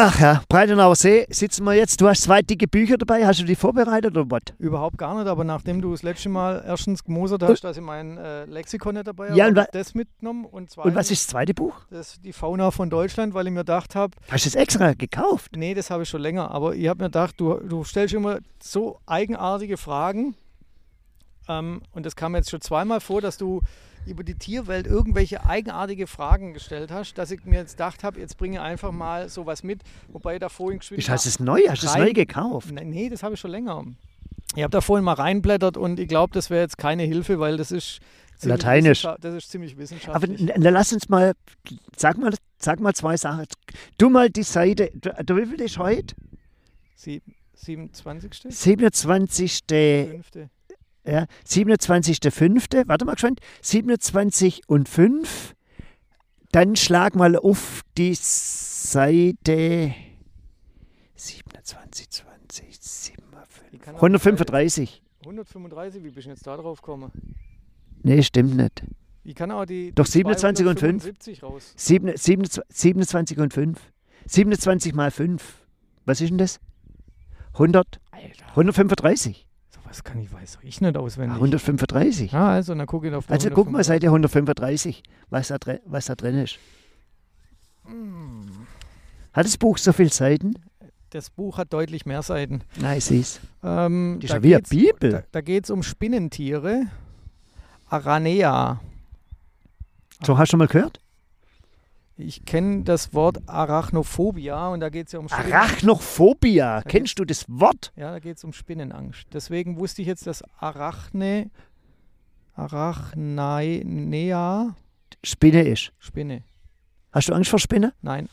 Speaker 1: Ach ja, Breitenauer See sitzen wir jetzt. Du hast zwei dicke Bücher dabei. Hast du die vorbereitet oder was?
Speaker 2: Überhaupt gar nicht, aber nachdem du das letzte Mal erstens gemosert hast, dass ich mein äh, Lexikon nicht dabei
Speaker 1: Ja,
Speaker 2: habe, ich das mitgenommen und zweitens
Speaker 1: Und was ist das zweite Buch?
Speaker 2: das ist die Fauna von Deutschland, weil ich mir gedacht habe,
Speaker 1: Hast du das extra gekauft?
Speaker 2: nee, das habe ich schon länger, aber ich habe mir gedacht, du, du stellst immer so eigenartige Fragen ähm, und das kam jetzt schon zweimal vor, dass du über die Tierwelt irgendwelche eigenartige Fragen gestellt hast, dass ich mir jetzt gedacht habe, jetzt bringe einfach mal sowas mit, wobei ich da vorhin geschwind
Speaker 1: Ist, hast es neu? Hast du es neu gekauft?
Speaker 2: Nee, nee, das habe ich schon länger. Ich habe da vorhin mal reinblättert und ich glaube, das wäre jetzt keine Hilfe, weil das ist ziemlich
Speaker 1: Lateinisch.
Speaker 2: Das ist ziemlich
Speaker 1: Aber
Speaker 2: wissenschaftlich.
Speaker 1: na, lass uns mal, sag mal, sag mal zwei Sachen. Du mal die Seite, du, du wie viel ist heute?
Speaker 2: Sie, 27.
Speaker 1: 27.
Speaker 2: Fünfte.
Speaker 1: Ja, 27.05. Warte mal geschwind. 27 und 5. Dann schlag mal auf die Seite 27, 20, 7,
Speaker 2: Ich kann auch
Speaker 1: 135.
Speaker 2: die 135, wie bist du jetzt da drauf gekommen?
Speaker 1: Nee, stimmt nicht.
Speaker 2: Ich kann auch die,
Speaker 1: Doch,
Speaker 2: die
Speaker 1: 27 und 5.
Speaker 2: 275 raus.
Speaker 1: Sieben- 27, 27 und 5. 27 mal 5. Was ist denn das? 100,
Speaker 2: Alter,
Speaker 1: 135.
Speaker 2: sowas kann ich, weiß ich nicht
Speaker 1: Ah,
Speaker 2: auswendig.
Speaker 1: 135.
Speaker 2: Ja, also, dann gucke ich auf
Speaker 1: Also guck mal,
Speaker 2: 135.
Speaker 1: Seite 135, was da, drin- was da drin ist.
Speaker 2: Mm.
Speaker 1: Hat das Buch so viele Seiten?
Speaker 2: Das Buch hat deutlich mehr Seiten.
Speaker 1: Nein, ich seh's.
Speaker 2: Ähm,
Speaker 1: Das ist ja wie eine Bibel.
Speaker 2: Da, da geht es um Spinnentiere. Aranea.
Speaker 1: So, hast du schon mal gehört?
Speaker 2: Ich kenne das Wort Arachnophobia und da geht es ja um Spinnen.
Speaker 1: Arachnophobia.
Speaker 2: Da
Speaker 1: Kennst du das Wort?
Speaker 2: Ja, da geht es um Spinnenangst. Deswegen wusste ich jetzt, dass Arachne, Arachnea,
Speaker 1: Spinne ist.
Speaker 2: Spinne.
Speaker 1: Hast du Angst vor Spinnen?
Speaker 2: Nein.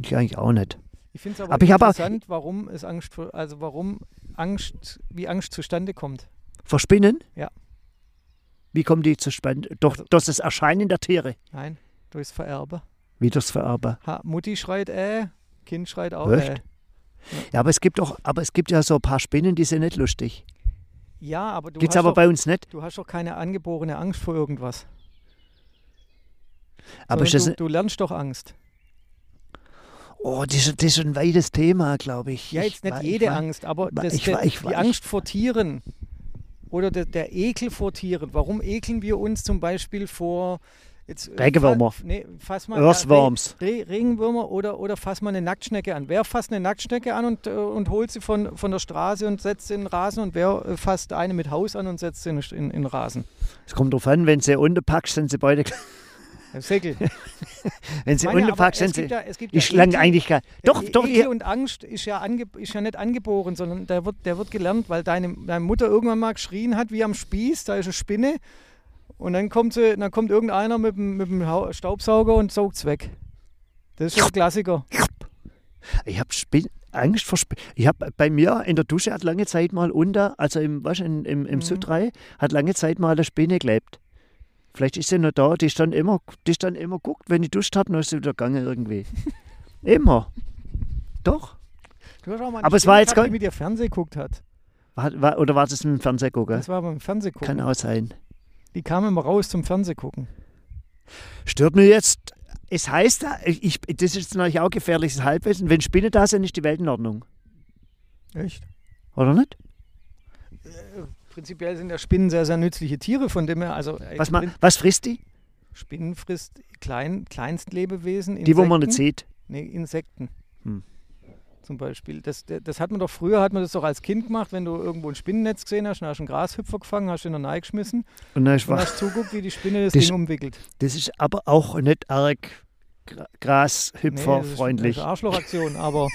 Speaker 1: Ich eigentlich auch nicht.
Speaker 2: Ich finde es aber,
Speaker 1: Aber ich hab auch-
Speaker 2: interessant, warum es Angst vor, also warum Angst, wie Angst zustande kommt.
Speaker 1: Vor Spinnen?
Speaker 2: Ja.
Speaker 1: Wie kommen die zu Spinnen? Doch,
Speaker 2: Also-
Speaker 1: das Erscheinen der Tiere.
Speaker 2: Nein, durchs Vererben.
Speaker 1: Wie durchs Vererben.
Speaker 2: Ha, Mutti schreit äh, Kind schreit auch
Speaker 1: Echt?
Speaker 2: äh.
Speaker 1: Ja, aber es gibt doch, aber es gibt ja so ein paar Spinnen, die sind nicht lustig.
Speaker 2: Ja, aber du
Speaker 1: Gibt's
Speaker 2: hast
Speaker 1: aber
Speaker 2: doch,
Speaker 1: bei uns nicht.
Speaker 2: du hast doch keine angeborene Angst vor irgendwas.
Speaker 1: Aber
Speaker 2: Sondern
Speaker 1: das,
Speaker 2: du, du lernst doch Angst.
Speaker 1: oh, das, ist- das ist ein weites Thema, glaube ich.
Speaker 2: Ja,
Speaker 1: Ich
Speaker 2: jetzt nicht
Speaker 1: wei-
Speaker 2: jede
Speaker 1: ich wei-
Speaker 2: Angst, aber das,
Speaker 1: ich wei- ich
Speaker 2: die Angst vor Tieren oder der, der Ekel vor Tieren. Warum ekeln wir uns zum Beispiel vor Jetzt,
Speaker 1: Regenwürmer.
Speaker 2: Fa nee, fass mal
Speaker 1: Earthworms.
Speaker 2: Re Regenwürmer oder, oder fass mal eine Nacktschnecke an. Wer fasst eine Nacktschnecke an und, äh, und holt sie von, von der Straße und setzt sie in den Rasen und wer äh, fasst eine mit Haus an und setzt sie in, in, in den Rasen?
Speaker 1: Es kommt drauf an, wenn sie unten packst, sind sie beide.
Speaker 2: Säckel.
Speaker 1: wenn sie unten packst,
Speaker 2: es
Speaker 1: sind sie.
Speaker 2: ja,
Speaker 1: Die
Speaker 2: ja
Speaker 1: eigentlich gar. Doch,
Speaker 2: E-
Speaker 1: doch,
Speaker 2: Ekel
Speaker 1: ihr,
Speaker 2: und Angst ist ja, ange, ist ja nicht angeboren, sondern der wird, der wird gelernt, weil deine, deine Mutter irgendwann mal geschrien hat, wie am Spieß, da ist eine Spinne. Und dann kommt, sie, dann kommt irgendeiner mit, dem- mit dem Staubsauger und saugt es weg. Das ist schon ein Klassiker.
Speaker 1: ich habe Angst vor Spinnen. Ich habe bei mir in der Dusche hat lange Zeit mal unter, also im, du, im, im, im
Speaker 2: Mhm.
Speaker 1: Südrhein, hat lange Zeit mal eine Spinne gelebt. Vielleicht ist sie noch da, die ist dann immer, die ist dann immer guckt, wenn ich duscht habe, dann ist sie wieder gegangen irgendwie. immer. Doch. Aber es war jetzt gar-
Speaker 2: die mit dir Fernsehen geguckt hat.
Speaker 1: War, war, oder war das mit dem Fernseher gucken?
Speaker 2: Das war beim Fernsehen gucken.
Speaker 1: Kann auch sein.
Speaker 2: Die kam immer raus zum Fernsehen gucken.
Speaker 1: Stört mir jetzt. Es heißt, ich, das ist natürlich auch gefährliches Halbwissen. Wenn Spinnen da sind, ist die Welt in Ordnung.
Speaker 2: Echt?
Speaker 1: Oder nicht?
Speaker 2: Prinzipiell sind ja Spinnen sehr, sehr nützliche Tiere, von dem her, also äh,
Speaker 1: Was, ma,
Speaker 2: Prin-
Speaker 1: was frisst die?
Speaker 2: Spinnen frisst klein, Kleinstlebewesen.
Speaker 1: Die, wo man nicht
Speaker 2: Insekten.
Speaker 1: sieht.
Speaker 2: Nee, Insekten.
Speaker 1: Hm.
Speaker 2: Zum Beispiel. Das, das hat man doch früher, hat man das doch als Kind gemacht, wenn du irgendwo ein Spinnennetz gesehen hast, dann hast du einen Grashüpfer gefangen, hast ihn in der Nähe geschmissen
Speaker 1: Und dann ist
Speaker 2: und hast zuguckt, wie die Spinne das
Speaker 1: Das-
Speaker 2: Ding umwickelt.
Speaker 1: das ist aber auch nicht arg
Speaker 2: Nee,
Speaker 1: grashüpferfreundlich.
Speaker 2: Eine Arschlochaktion, aber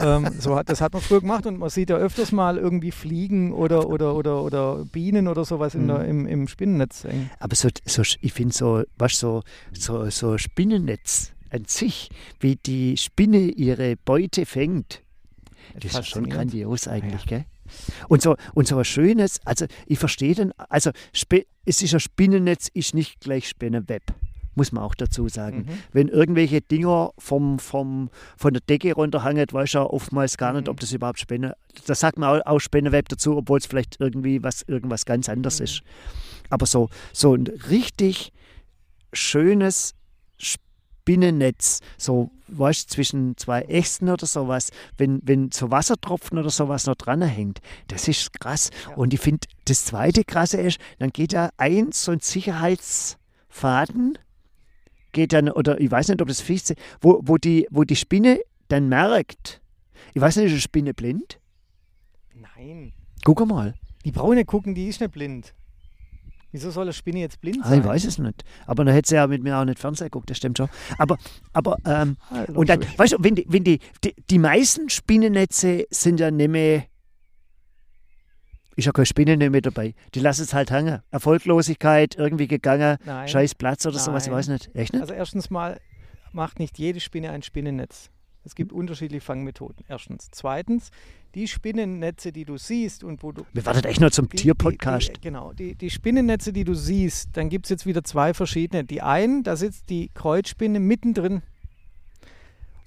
Speaker 2: ähm, so hat, das hat man früher gemacht und man sieht ja öfters mal irgendwie Fliegen oder, oder, oder, oder Bienen oder sowas in der,
Speaker 1: Mhm.
Speaker 2: im, im Spinnennetz hängen.
Speaker 1: Aber so, so, ich finde so, was so, so, so Spinnennetz an sich, wie die Spinne ihre Beute fängt, das ist schon grandios eigentlich, gell? Und so, und so was Schönes, also ich verstehe den, also es ist ein Spinnennetz, ist nicht gleich Spinnenweb, muss man auch dazu sagen.
Speaker 2: Mhm.
Speaker 1: Wenn irgendwelche Dinger vom, vom, von der Decke runterhangen, weiß ja oftmals gar nicht,
Speaker 2: Mhm.
Speaker 1: ob das überhaupt Spinne, da sagt man auch, auch Spinnenweb dazu, obwohl es vielleicht irgendwie was, irgendwas ganz anderes
Speaker 2: Mhm.
Speaker 1: ist. Aber so, so ein richtig schönes Spinnennetz, so weißt, zwischen zwei Äxten oder sowas, wenn, wenn so Wassertropfen oder sowas noch dran hängt, das ist krass.
Speaker 2: Ja.
Speaker 1: Und ich finde, das zweite krasse ist, dann geht da ein so ein Sicherheitsfaden, geht dann, oder ich weiß nicht, ob das Fichte, wo, wo, die, wo die Spinne dann merkt, ich weiß nicht, ist eine Spinne blind?
Speaker 2: Nein.
Speaker 1: Guck mal.
Speaker 2: Die braune gucken, die ist nicht blind. Wieso soll eine Spinne jetzt blind
Speaker 1: Ah,
Speaker 2: sein?
Speaker 1: ich weiß es nicht. Aber dann hätte sie ja mit mir auch nicht Fernsehen geguckt, das stimmt schon. Aber, aber ähm,
Speaker 2: Also
Speaker 1: und dann, weißt du, wenn die, wenn die, die, die meisten Spinnennetze sind ja nicht mehr, ist ja keine Spinne nicht mehr dabei. Die lassen es halt hängen. Erfolglosigkeit, irgendwie gegangen,
Speaker 2: Nein.
Speaker 1: scheiß Platz oder sowas, ich
Speaker 2: Nein.
Speaker 1: weiß nicht. Echt nicht?
Speaker 2: Also erstens mal macht nicht jede Spinne ein Spinnennetz. Es gibt unterschiedliche Fangmethoden. Erstens. Zweitens, die Spinnennetze, die du siehst und wo du.
Speaker 1: Wir warten echt nur zum Tierpodcast.
Speaker 2: Genau, die, die Spinnennetze, die du siehst, dann gibt es jetzt wieder zwei verschiedene. Die einen, da sitzt die Kreuzspinne mittendrin.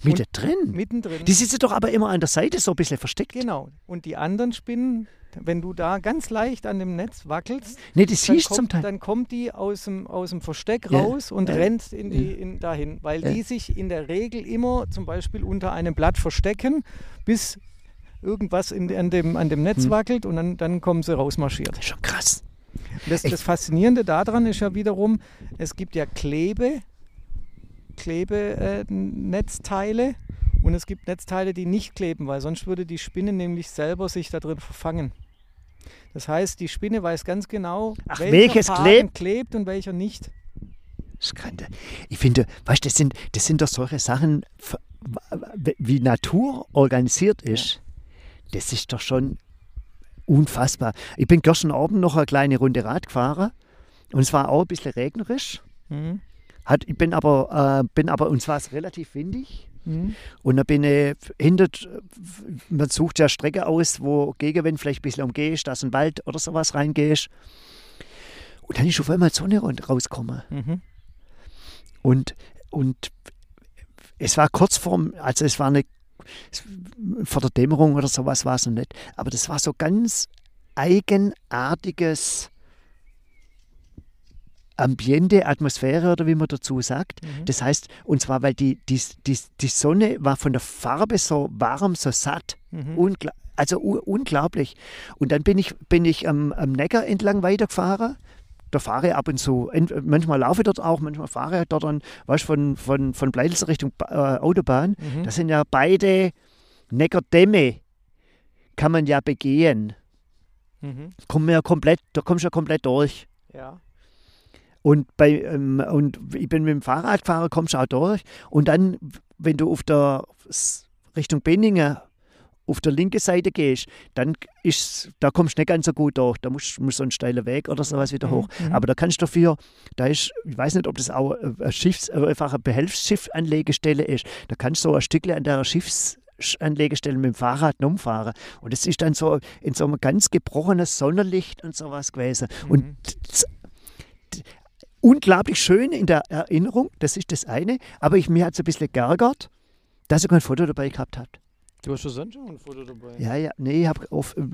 Speaker 1: Mitte drin.
Speaker 2: Mittendrin.
Speaker 1: Die sitzen doch aber immer an der Seite so ein bisschen versteckt.
Speaker 2: genau. Und die anderen Spinnen, wenn du da ganz leicht an dem Netz wackelst,
Speaker 1: Nee, die
Speaker 2: dann
Speaker 1: du zum
Speaker 2: kommt,
Speaker 1: Teil.
Speaker 2: dann kommt die aus dem, aus dem Versteck
Speaker 1: Ja,
Speaker 2: raus und
Speaker 1: ja,
Speaker 2: rennt in die, in, dahin, weil
Speaker 1: Ja.
Speaker 2: die sich in der Regel immer zum Beispiel unter einem Blatt verstecken, bis irgendwas in, an, dem, an dem Netz
Speaker 1: Hm.
Speaker 2: wackelt und dann, dann kommen sie rausmarschiert.
Speaker 1: Das ist schon krass.
Speaker 2: Das, das Faszinierende daran ist ja wiederum, es gibt ja Klebe, Klebenetzteile äh, und es gibt Netzteile, die nicht kleben, weil sonst würde die Spinne nämlich selber sich da drin verfangen. Das heißt, die Spinne weiß ganz genau,
Speaker 1: Ach,
Speaker 2: welcher
Speaker 1: welches klebt?
Speaker 2: klebt und welcher nicht.
Speaker 1: Der- Ich finde, weißt das sind, das sind doch solche Sachen, wie Natur organisiert ist. Das ist doch schon unfassbar. Ich bin gestern Abend noch eine kleine Runde Rad gefahren und es war auch ein bisschen regnerisch.
Speaker 2: Mhm.
Speaker 1: Hat, ich bin aber, äh, bin aber, und zwar relativ windig.
Speaker 2: Mhm.
Speaker 1: Und da bin ich hinter, man sucht ja Strecke aus, wo Gegenwind vielleicht ein bisschen umgehst, dass ein Wald oder sowas reingehst. Und dann ist auf einmal die Sonne rausgekommen.
Speaker 2: Mhm.
Speaker 1: Und, und es war kurz vorm, also es war eine, vor der Dämmerung oder sowas war es noch nicht, aber das war so ganz eigenartiges Ambiente, Atmosphäre oder wie man dazu sagt.
Speaker 2: Mhm.
Speaker 1: Das heißt, und zwar, weil die, die, die, die Sonne war von der Farbe so warm, so satt.
Speaker 2: Mhm.
Speaker 1: Ungla also unglaublich. Und dann bin ich, bin ich am, am Neckar entlang weitergefahren, da fahre ich ab und zu. Manchmal laufe ich dort auch, manchmal fahre ich dort dann, weißt, von, von, von Pleitels Richtung äh, Autobahn.
Speaker 2: Mhm.
Speaker 1: Das sind ja beide Neckerdämme, kann man ja begehen.
Speaker 2: Mhm.
Speaker 1: Wir ja komplett, da kommst du ja komplett durch.
Speaker 2: Ja.
Speaker 1: Und, bei, ähm, und ich bin mit dem Fahrrad gefahren, kommst du auch durch. Und dann, wenn du auf der Richtung Benningen auf der linken Seite gehst, dann ist, da kommst du nicht ganz so gut durch. Da musst du so einen steilen Weg oder sowas wieder
Speaker 2: Mhm,
Speaker 1: hoch.
Speaker 2: mhm.
Speaker 1: Aber da kannst du dafür, da ist, ich weiß nicht, ob das auch ein Schiffs, äh, einfach eine Behelfsschiff-Anlegestelle ist. Da kannst du so ein Stückchen an der Schiffsanlegestelle mit dem Fahrrad umfahren. Und das ist dann so in so einem ganz gebrochenes Sonnenlicht und sowas gewesen. Und
Speaker 2: Mhm.
Speaker 1: z- d- unglaublich schön in der Erinnerung, das ist das eine. Aber ich, mir hat es ein bisschen geärgert, dass ihr kein Foto dabei gehabt habt.
Speaker 2: Du hast ja sonst schon ein Foto dabei.
Speaker 1: Ja, ja, nee, ich habe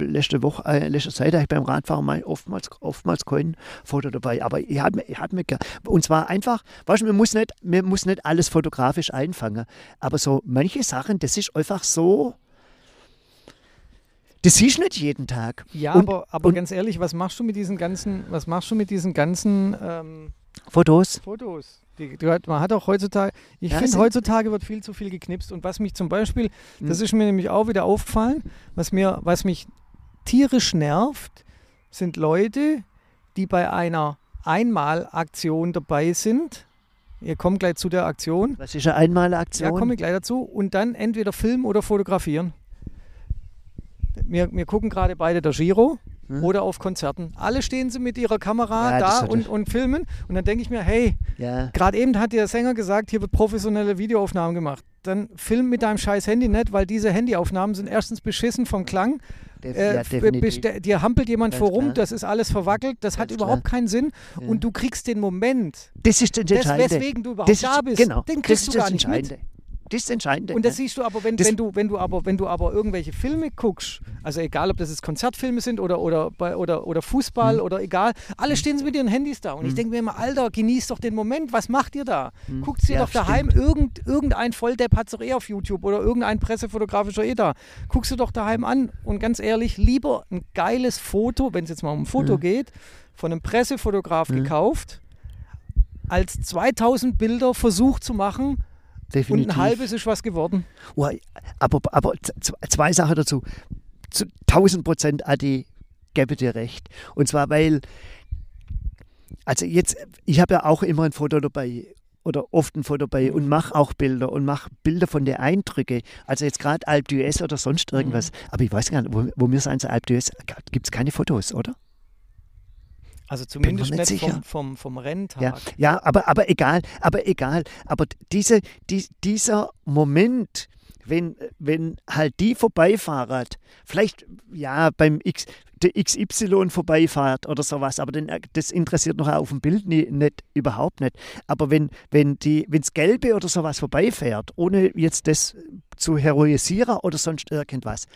Speaker 1: letzte Woche, äh, letzte Zeit habe ich beim Radfahren mal oftmals, oftmals kein Foto dabei. Aber ich hatte ich hat mir, und zwar einfach, weißt du, man muss, nicht, man muss nicht alles fotografisch einfangen. Aber so manche Sachen, das ist einfach so, das siehst du nicht jeden Tag.
Speaker 2: Ja,
Speaker 1: Und-
Speaker 2: aber, aber ganz ehrlich, was machst du mit diesen ganzen, was machst du mit diesen ganzen ähm,
Speaker 1: Fotos.
Speaker 2: Fotos? Die, die, man hat auch heutzutage, ich
Speaker 1: Ja,
Speaker 2: finde, heutzutage wird viel zu viel geknipst. Und was mich zum Beispiel, das
Speaker 1: Hm.
Speaker 2: ist mir nämlich auch wieder aufgefallen, was, mir, was mich tierisch nervt, sind Leute, die bei einer Einmalaktion dabei sind. Ihr kommt gleich zu der Aktion.
Speaker 1: Was ist eine Einmalaktion?
Speaker 2: Ja, komme ich gleich dazu. Und dann entweder filmen oder fotografieren. Wir, wir gucken gerade beide der Giro
Speaker 1: Hm.
Speaker 2: oder auf Konzerten. Alle stehen sie mit ihrer Kamera
Speaker 1: Ja, das
Speaker 2: da
Speaker 1: hat-
Speaker 2: und, und filmen. Und dann denke ich mir, hey,
Speaker 1: ja.
Speaker 2: gerade eben hat der Sänger gesagt, hier wird professionelle Videoaufnahmen gemacht. Dann film mit deinem scheiß Handy nicht, weil diese Handyaufnahmen sind erstens beschissen vom Klang.
Speaker 1: Def
Speaker 2: Äh,
Speaker 1: ja,
Speaker 2: dir hampelt jemand
Speaker 1: Ganz
Speaker 2: vor rum,
Speaker 1: klar.
Speaker 2: das ist alles verwackelt, das hat
Speaker 1: Ganz
Speaker 2: überhaupt
Speaker 1: klar.
Speaker 2: keinen Sinn. Und du kriegst den Moment,
Speaker 1: Das ist das Entscheidende.
Speaker 2: weswegen du überhaupt
Speaker 1: das
Speaker 2: da
Speaker 1: ist,
Speaker 2: bist,
Speaker 1: genau,
Speaker 2: den
Speaker 1: das
Speaker 2: kriegst
Speaker 1: ist
Speaker 2: du gar
Speaker 1: das
Speaker 2: nicht mit.
Speaker 1: Das ist das Entscheidende.
Speaker 2: Und das siehst du aber, wenn, wenn, du, wenn, du aber, wenn du aber irgendwelche Filme guckst, also egal, ob das jetzt Konzertfilme sind oder, oder, oder, oder Fußball
Speaker 1: Hm.
Speaker 2: oder egal, alle stehen sie mit ihren Handys da. Und ich denke mir immer, Alter, genießt doch den Moment, was macht ihr da?
Speaker 1: Hm.
Speaker 2: Guckt dir
Speaker 1: Ja,
Speaker 2: doch daheim, irgend, irgendein Volldepp hat es doch eh auf YouTube oder irgendein pressefotografischer eh da. Guckst du doch daheim an und ganz ehrlich, lieber ein geiles Foto, wenn es jetzt mal um ein Foto
Speaker 1: Hm.
Speaker 2: geht, von einem Pressefotograf
Speaker 1: Hm.
Speaker 2: gekauft, als 2000 Bilder versucht zu machen
Speaker 1: Definitiv.
Speaker 2: und ein halbes ist was geworden.
Speaker 1: Oh, aber, aber zwei Sachen dazu. Zu 1000 Prozent, Adi, gebe dir recht. Und zwar, weil, also jetzt, ich habe ja auch immer ein Foto dabei oder oft ein Foto dabei und mache auch Bilder und mache Bilder von den Eindrücke. Also jetzt gerade Alp d'Huez oder sonst irgendwas. Aber ich weiß gar nicht, wo, wo wir sein, so Alp d'Huez, gibt es keine Fotos, oder?
Speaker 2: Also zumindest
Speaker 1: nicht
Speaker 2: nicht, vom, vom, vom Renntag.
Speaker 1: Ja, ja aber, aber egal, aber egal. Aber diese, die, dieser Moment, wenn, wenn halt die vorbeifahren, vielleicht ja beim X, der XY vorbeifahrt oder sowas, aber den, das interessiert noch auf dem Bild nie, nicht, überhaupt nicht. Aber wenn, wenn die, wenn's Gelbe oder sowas vorbeifährt, ohne jetzt das zu heroisieren oder sonst irgendwas,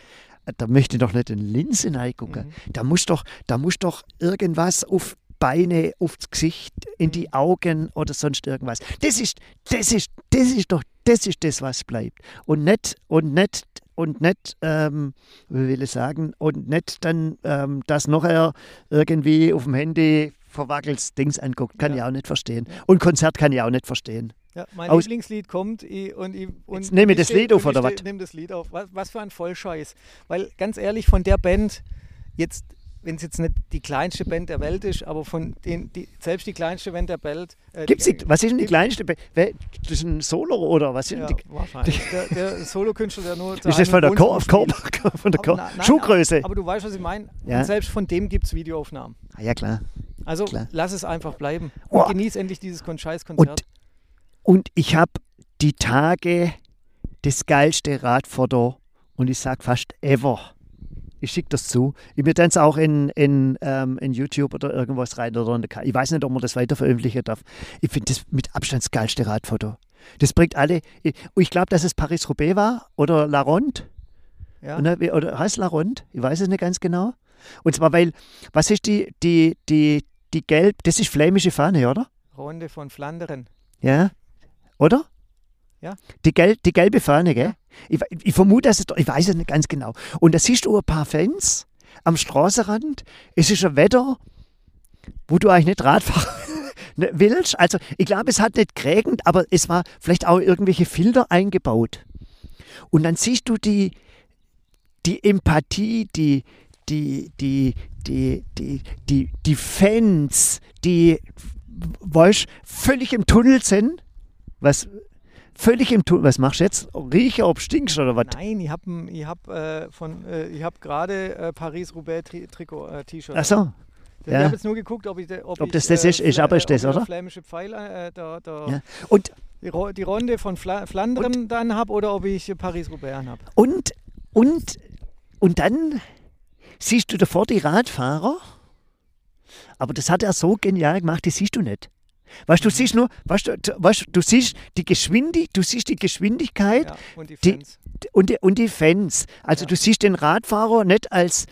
Speaker 1: da möchte ich doch nicht in Linse reingucken.
Speaker 2: Mhm.
Speaker 1: Da muss doch, da muss doch irgendwas auf Beine, aufs Gesicht, in
Speaker 2: Mhm.
Speaker 1: die Augen oder sonst irgendwas. Das ist, das ist, das ist doch, das ist das, was bleibt. Und nicht, und nicht, und nicht, ähm, wie will ich sagen, und nicht dann ähm, das nachher irgendwie auf dem Handy verwackeltes Dings anguckt. Kann
Speaker 2: Ja.
Speaker 1: ich auch nicht verstehen. Und Konzert kann ich auch nicht verstehen.
Speaker 2: Ja, mein
Speaker 1: Aus-
Speaker 2: Lieblingslied kommt ich, und ich, und
Speaker 1: Jetzt nehme ich das
Speaker 2: steh-
Speaker 1: Lied auf, oder was?
Speaker 2: Nimm das Lied auf. Was, was für ein Vollscheiß. Weil ganz ehrlich, von der Band, jetzt, wenn es jetzt nicht die kleinste Band der Welt ist, aber von den, die, selbst die kleinste Band der Welt. Äh,
Speaker 1: Gibt's die, was ist denn die kleinste? Wer- Das ist ein Solo oder was? Ist,
Speaker 2: Ja,
Speaker 1: die,
Speaker 2: wahrscheinlich. Der, der Solokünstler, der nur.
Speaker 1: ist das von der, Ko
Speaker 2: Wohnzimmer
Speaker 1: Ko
Speaker 2: spielt.
Speaker 1: von der
Speaker 2: Aber
Speaker 1: Ko
Speaker 2: na- nein,
Speaker 1: Schuhgröße?
Speaker 2: Aber, aber du weißt, was ich meine.
Speaker 1: Ja.
Speaker 2: Selbst von dem gibt es Videoaufnahmen.
Speaker 1: Ah, ja, klar.
Speaker 2: Also
Speaker 1: Klar.
Speaker 2: lass es einfach bleiben.
Speaker 1: Oh.
Speaker 2: Und genieß endlich dieses Kon Scheiß-Konzert.
Speaker 1: Und ich habe die Tage das geilste Radfoto und ich sag fast ever. Ich schicke das zu. Ich werde dann auch in, in, ähm, in YouTube oder irgendwas rein oder in der Ka- Ich weiß nicht, ob man das weiter veröffentlichen darf. Ich finde das mit Abstand das geilste Radfoto. Das bringt alle. Ich, ich glaube, dass es Paris-Roubaix war oder La Ronde.
Speaker 2: ja.
Speaker 1: Oder, oder heißt La Ronde? Ich weiß es nicht ganz genau. Und zwar, weil, was ist die, die, die, die gelb, das ist flämische Fahne, oder?
Speaker 2: Runde von Flandern.
Speaker 1: Ja? Oder?
Speaker 2: Ja.
Speaker 1: Die, gel die gelbe Fahne, gell? Ich, ich vermute, dass es, doch- ich weiß es nicht ganz genau. Und da siehst du ein paar Fans am Straßenrand. Es ist ein Wetter, wo du eigentlich nicht Radfahren ne, willst. Also ich glaube, es hat nicht krägend, aber es war vielleicht auch irgendwelche Filter eingebaut. Und dann siehst du die, die Empathie, die, die, die, die, die, die, die Fans, die weißt, völlig im Tunnel sind. Was völlig im Tunnel. Was machst du jetzt? Rieche, ob stinkst oder was?
Speaker 2: Nein, ich habe ich hab, äh, äh, hab gerade äh, Paris-Roubaix-T-Shirt.
Speaker 1: Ach so.
Speaker 2: Ich habe jetzt nur geguckt, ob, ich, ob,
Speaker 1: ob das das ist, ist aber ist das, oder?
Speaker 2: Flämische Pfeile, äh, der, der
Speaker 1: ja. und
Speaker 2: die, die, Runde von Fla Flandern und, dann habe oder ob ich Paris-Roubaix habe.
Speaker 1: Und, und, und dann siehst du davor die Radfahrer, aber das hat er so genial gemacht, das siehst du nicht. Weißt du, du siehst nur, weißt du, weißt, du siehst die Geschwindigkeit, du siehst die Geschwindigkeit
Speaker 2: ja, und, die Fans.
Speaker 1: Die, und, die, und die Fans. Also ja. du siehst den Radfahrer nicht als,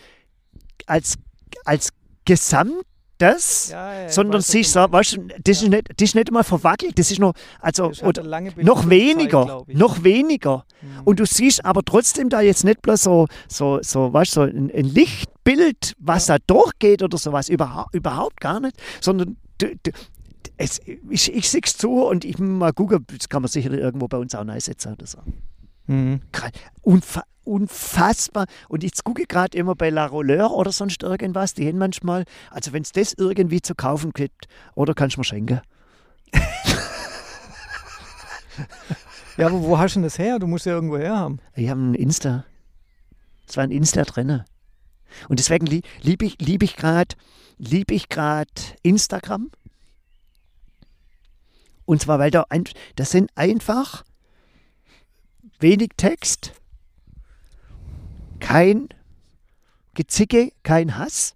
Speaker 1: als, als Gesamt das, ja, ja, sondern siehst, so, weißt du, das, ist nicht, das ist nicht einmal verwackelt, das ist noch, also oder, noch weniger, Zeit, noch weniger. Mhm. Und du siehst aber trotzdem da jetzt nicht bloß so, so, so, weißt, so ein, ein Lichtbild, was ja. da durchgeht oder sowas, überhaupt, überhaupt gar nicht, sondern du, du, es, ich, ich sehe es zu und ich mal gucken, das kann man sicherlich irgendwo bei uns auch einsetzen oder so. Mhm. Unfa unfassbar. Und ich gucke gerade immer bei La Rolleur oder sonst irgendwas, die haben manchmal, also wenn es das irgendwie zu kaufen gibt, oder kannst du mir schenken.
Speaker 2: ja, aber wo hast du denn das her? Du musst ja irgendwo her haben.
Speaker 1: Ich habe ein Insta. Es war ein Insta drin. Und deswegen liebe ich, lieb ich gerade lieb Instagram. Und zwar, weil da ein, das sind einfach wenig Text, kein Gezicke, kein Hass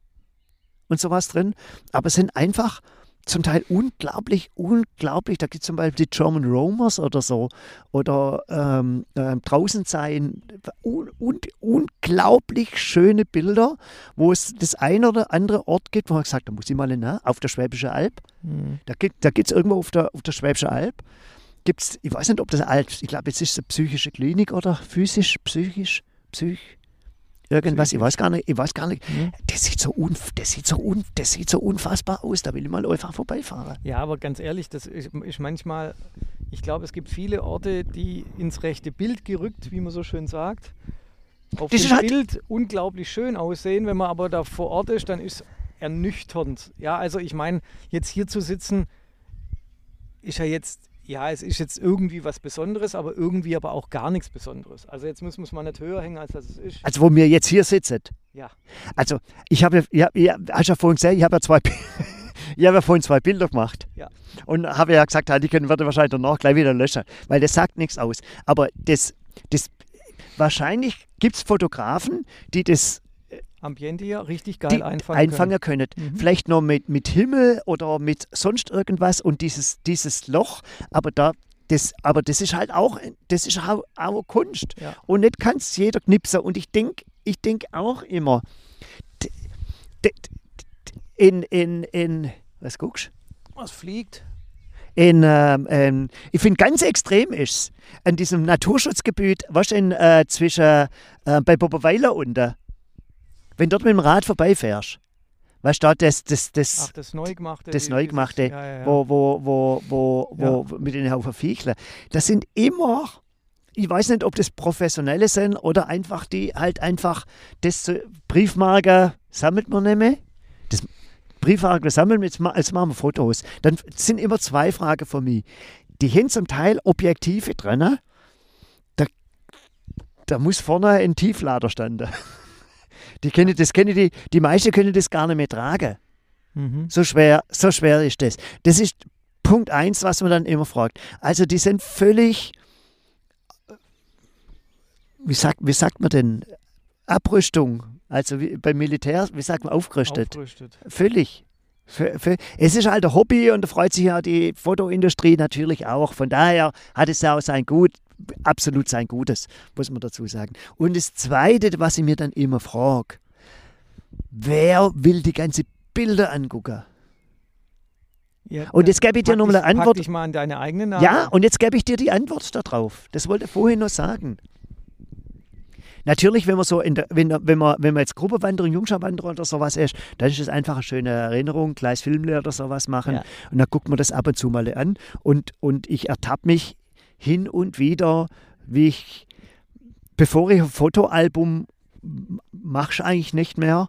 Speaker 1: und sowas drin, aber es sind einfach zum Teil unglaublich, unglaublich. Da gibt es zum Beispiel die German Romers oder so oder ähm, äh, draußen sein. Un, un, unglaublich schöne Bilder, wo es das eine oder andere Ort gibt, wo man sagt, da muss ich mal hin, auf der Schwäbische Alb. Mhm. Da gibt es da irgendwo auf der, auf der Schwäbische Alb. Gibt's, ich weiß nicht, ob das Alp, ich glaube, jetzt ist es eine psychische Klinik oder physisch, psychisch, psych, irgendwas, ich weiß gar nicht, ich weiß gar nicht. Mhm. Das sieht so un, das sieht so un, das sieht so unfassbar aus, da will ich mal einfach vorbeifahren.
Speaker 2: Ja, aber ganz ehrlich, das ist, ist manchmal, ich glaube, es gibt viele Orte, die ins rechte Bild gerückt, wie man so schön sagt. Auf das dem halt Bild unglaublich schön aussehen, wenn man aber da vor Ort ist, dann ist ernüchternd. Ja, also ich meine, jetzt hier zu sitzen, ist ja jetzt ja, es ist jetzt irgendwie was Besonderes, aber irgendwie aber auch gar nichts Besonderes. Also jetzt muss man es mal nicht höher hängen, als das es ist.
Speaker 1: Also wo wir jetzt hier sitzen.
Speaker 2: Ja.
Speaker 1: Also ich habe ja, ja, hast ja vorhin gesehen, ich habe ja zwei ich habe ja vorhin zwei Bilder gemacht.
Speaker 2: Ja.
Speaker 1: Und habe ja gesagt, die können wir wahrscheinlich danach gleich wieder löschen, weil das sagt nichts aus. Aber das, das wahrscheinlich gibt es Fotografen, die das
Speaker 2: Ambiente ja richtig geil einfangen,
Speaker 1: einfangen können. können. Mhm. Vielleicht noch mit, mit Himmel oder mit sonst irgendwas und dieses, dieses Loch, aber da das, aber das ist halt auch, das ist auch, auch Kunst. Ja. Und nicht kann es jeder knipsen. Und ich denke ich denk auch immer, in, in, in, was guckst
Speaker 2: du? Was fliegt?
Speaker 1: In, ähm, ähm, ich finde ganz extrem ist an diesem Naturschutzgebiet, was in äh, zwischen äh, bei Boberweiler unten wenn dort mit dem Rad vorbeifährst, weißt du, das, das, das,
Speaker 2: Ach, das Neugemachte,
Speaker 1: das Neugemachte ja, ja, ja. wo, wo, wo, wo, wo mit den Haufen Viechler, das sind immer, ich weiß nicht, ob das Professionelle sind oder einfach die halt einfach das Briefmarke sammelt man nicht mehr. Das Briefmarke sammeln, jetzt, jetzt machen wir Fotos. Dann sind immer zwei Fragen von mir. Die haben zum Teil Objektive drin. Da, da muss vorne ein Tieflader standen. Die können, das können die, die meisten können das gar nicht mehr tragen. Mhm. So, schwer, so schwer ist das. Das ist Punkt eins, was man dann immer fragt. Also die sind völlig, wie sagt, wie sagt man denn, Abrüstung. Also wie, beim Militär, wie sagt man, aufgerüstet.
Speaker 2: Aufgerüstet.
Speaker 1: Völlig. Für, für, es ist halt ein Hobby und da freut sich ja die Fotoindustrie natürlich auch. Von daher hat es ja auch sein Gut absolut sein Gutes, muss man dazu sagen. Und das Zweite, was ich mir dann immer frage, wer will die ganze Bilder angucken? Ja, und jetzt gebe ich dir nochmal eine Antwort.
Speaker 2: Ich mal an deine eigene Nase.
Speaker 1: Ja, und jetzt gebe ich dir die Antwort darauf. Das wollte ich vorhin noch sagen. Natürlich, wenn man so in der, wenn, wenn man, wenn man jetzt Gruppenwanderung, Jungscharwanderung oder sowas ist, dann ist es einfach eine schöne Erinnerung, kleines Filmlehr oder sowas machen.
Speaker 2: Ja.
Speaker 1: Und dann guckt man das ab und zu mal an. Und, und ich ertappe mich hin und wieder, wie ich, bevor ich ein Fotoalbum mache, eigentlich nicht mehr,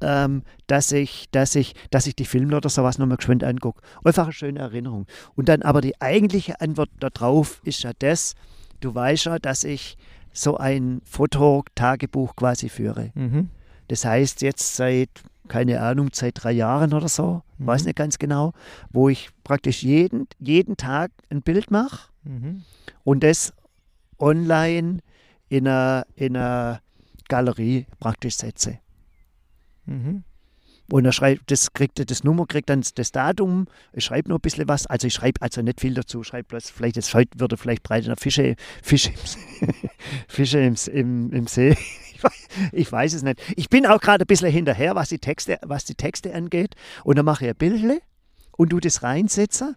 Speaker 1: ähm, dass, ich, dass, ich, dass ich die Filme oder sowas nochmal geschwind angucke. Einfach eine schöne Erinnerung. Und dann aber die eigentliche Antwort darauf ist ja das, du weißt ja, dass ich so ein Fototagebuch quasi führe.
Speaker 2: Mhm.
Speaker 1: Das heißt jetzt seit, keine Ahnung, seit drei Jahren oder so,
Speaker 2: Mhm.
Speaker 1: weiß nicht ganz genau, wo ich praktisch jeden, jeden Tag ein Bild mache
Speaker 2: Mhm.
Speaker 1: und das online in einer, in Galerie praktisch setze.
Speaker 2: Mhm.
Speaker 1: Und er schreibt, das kriegt das Nummer, kriegt dann das Datum, ich schreibe noch ein bisschen was, also ich schreibe also nicht viel dazu, schreibe bloß, vielleicht jetzt heute würde vielleicht breiter Fische, Fische, im, See- Fische im, im, im See. Ich weiß, ich weiß es nicht. Ich bin auch gerade ein bisschen hinterher, was die Texte, was die Texte angeht. Und dann mache ich ein Bildle und du das reinsetze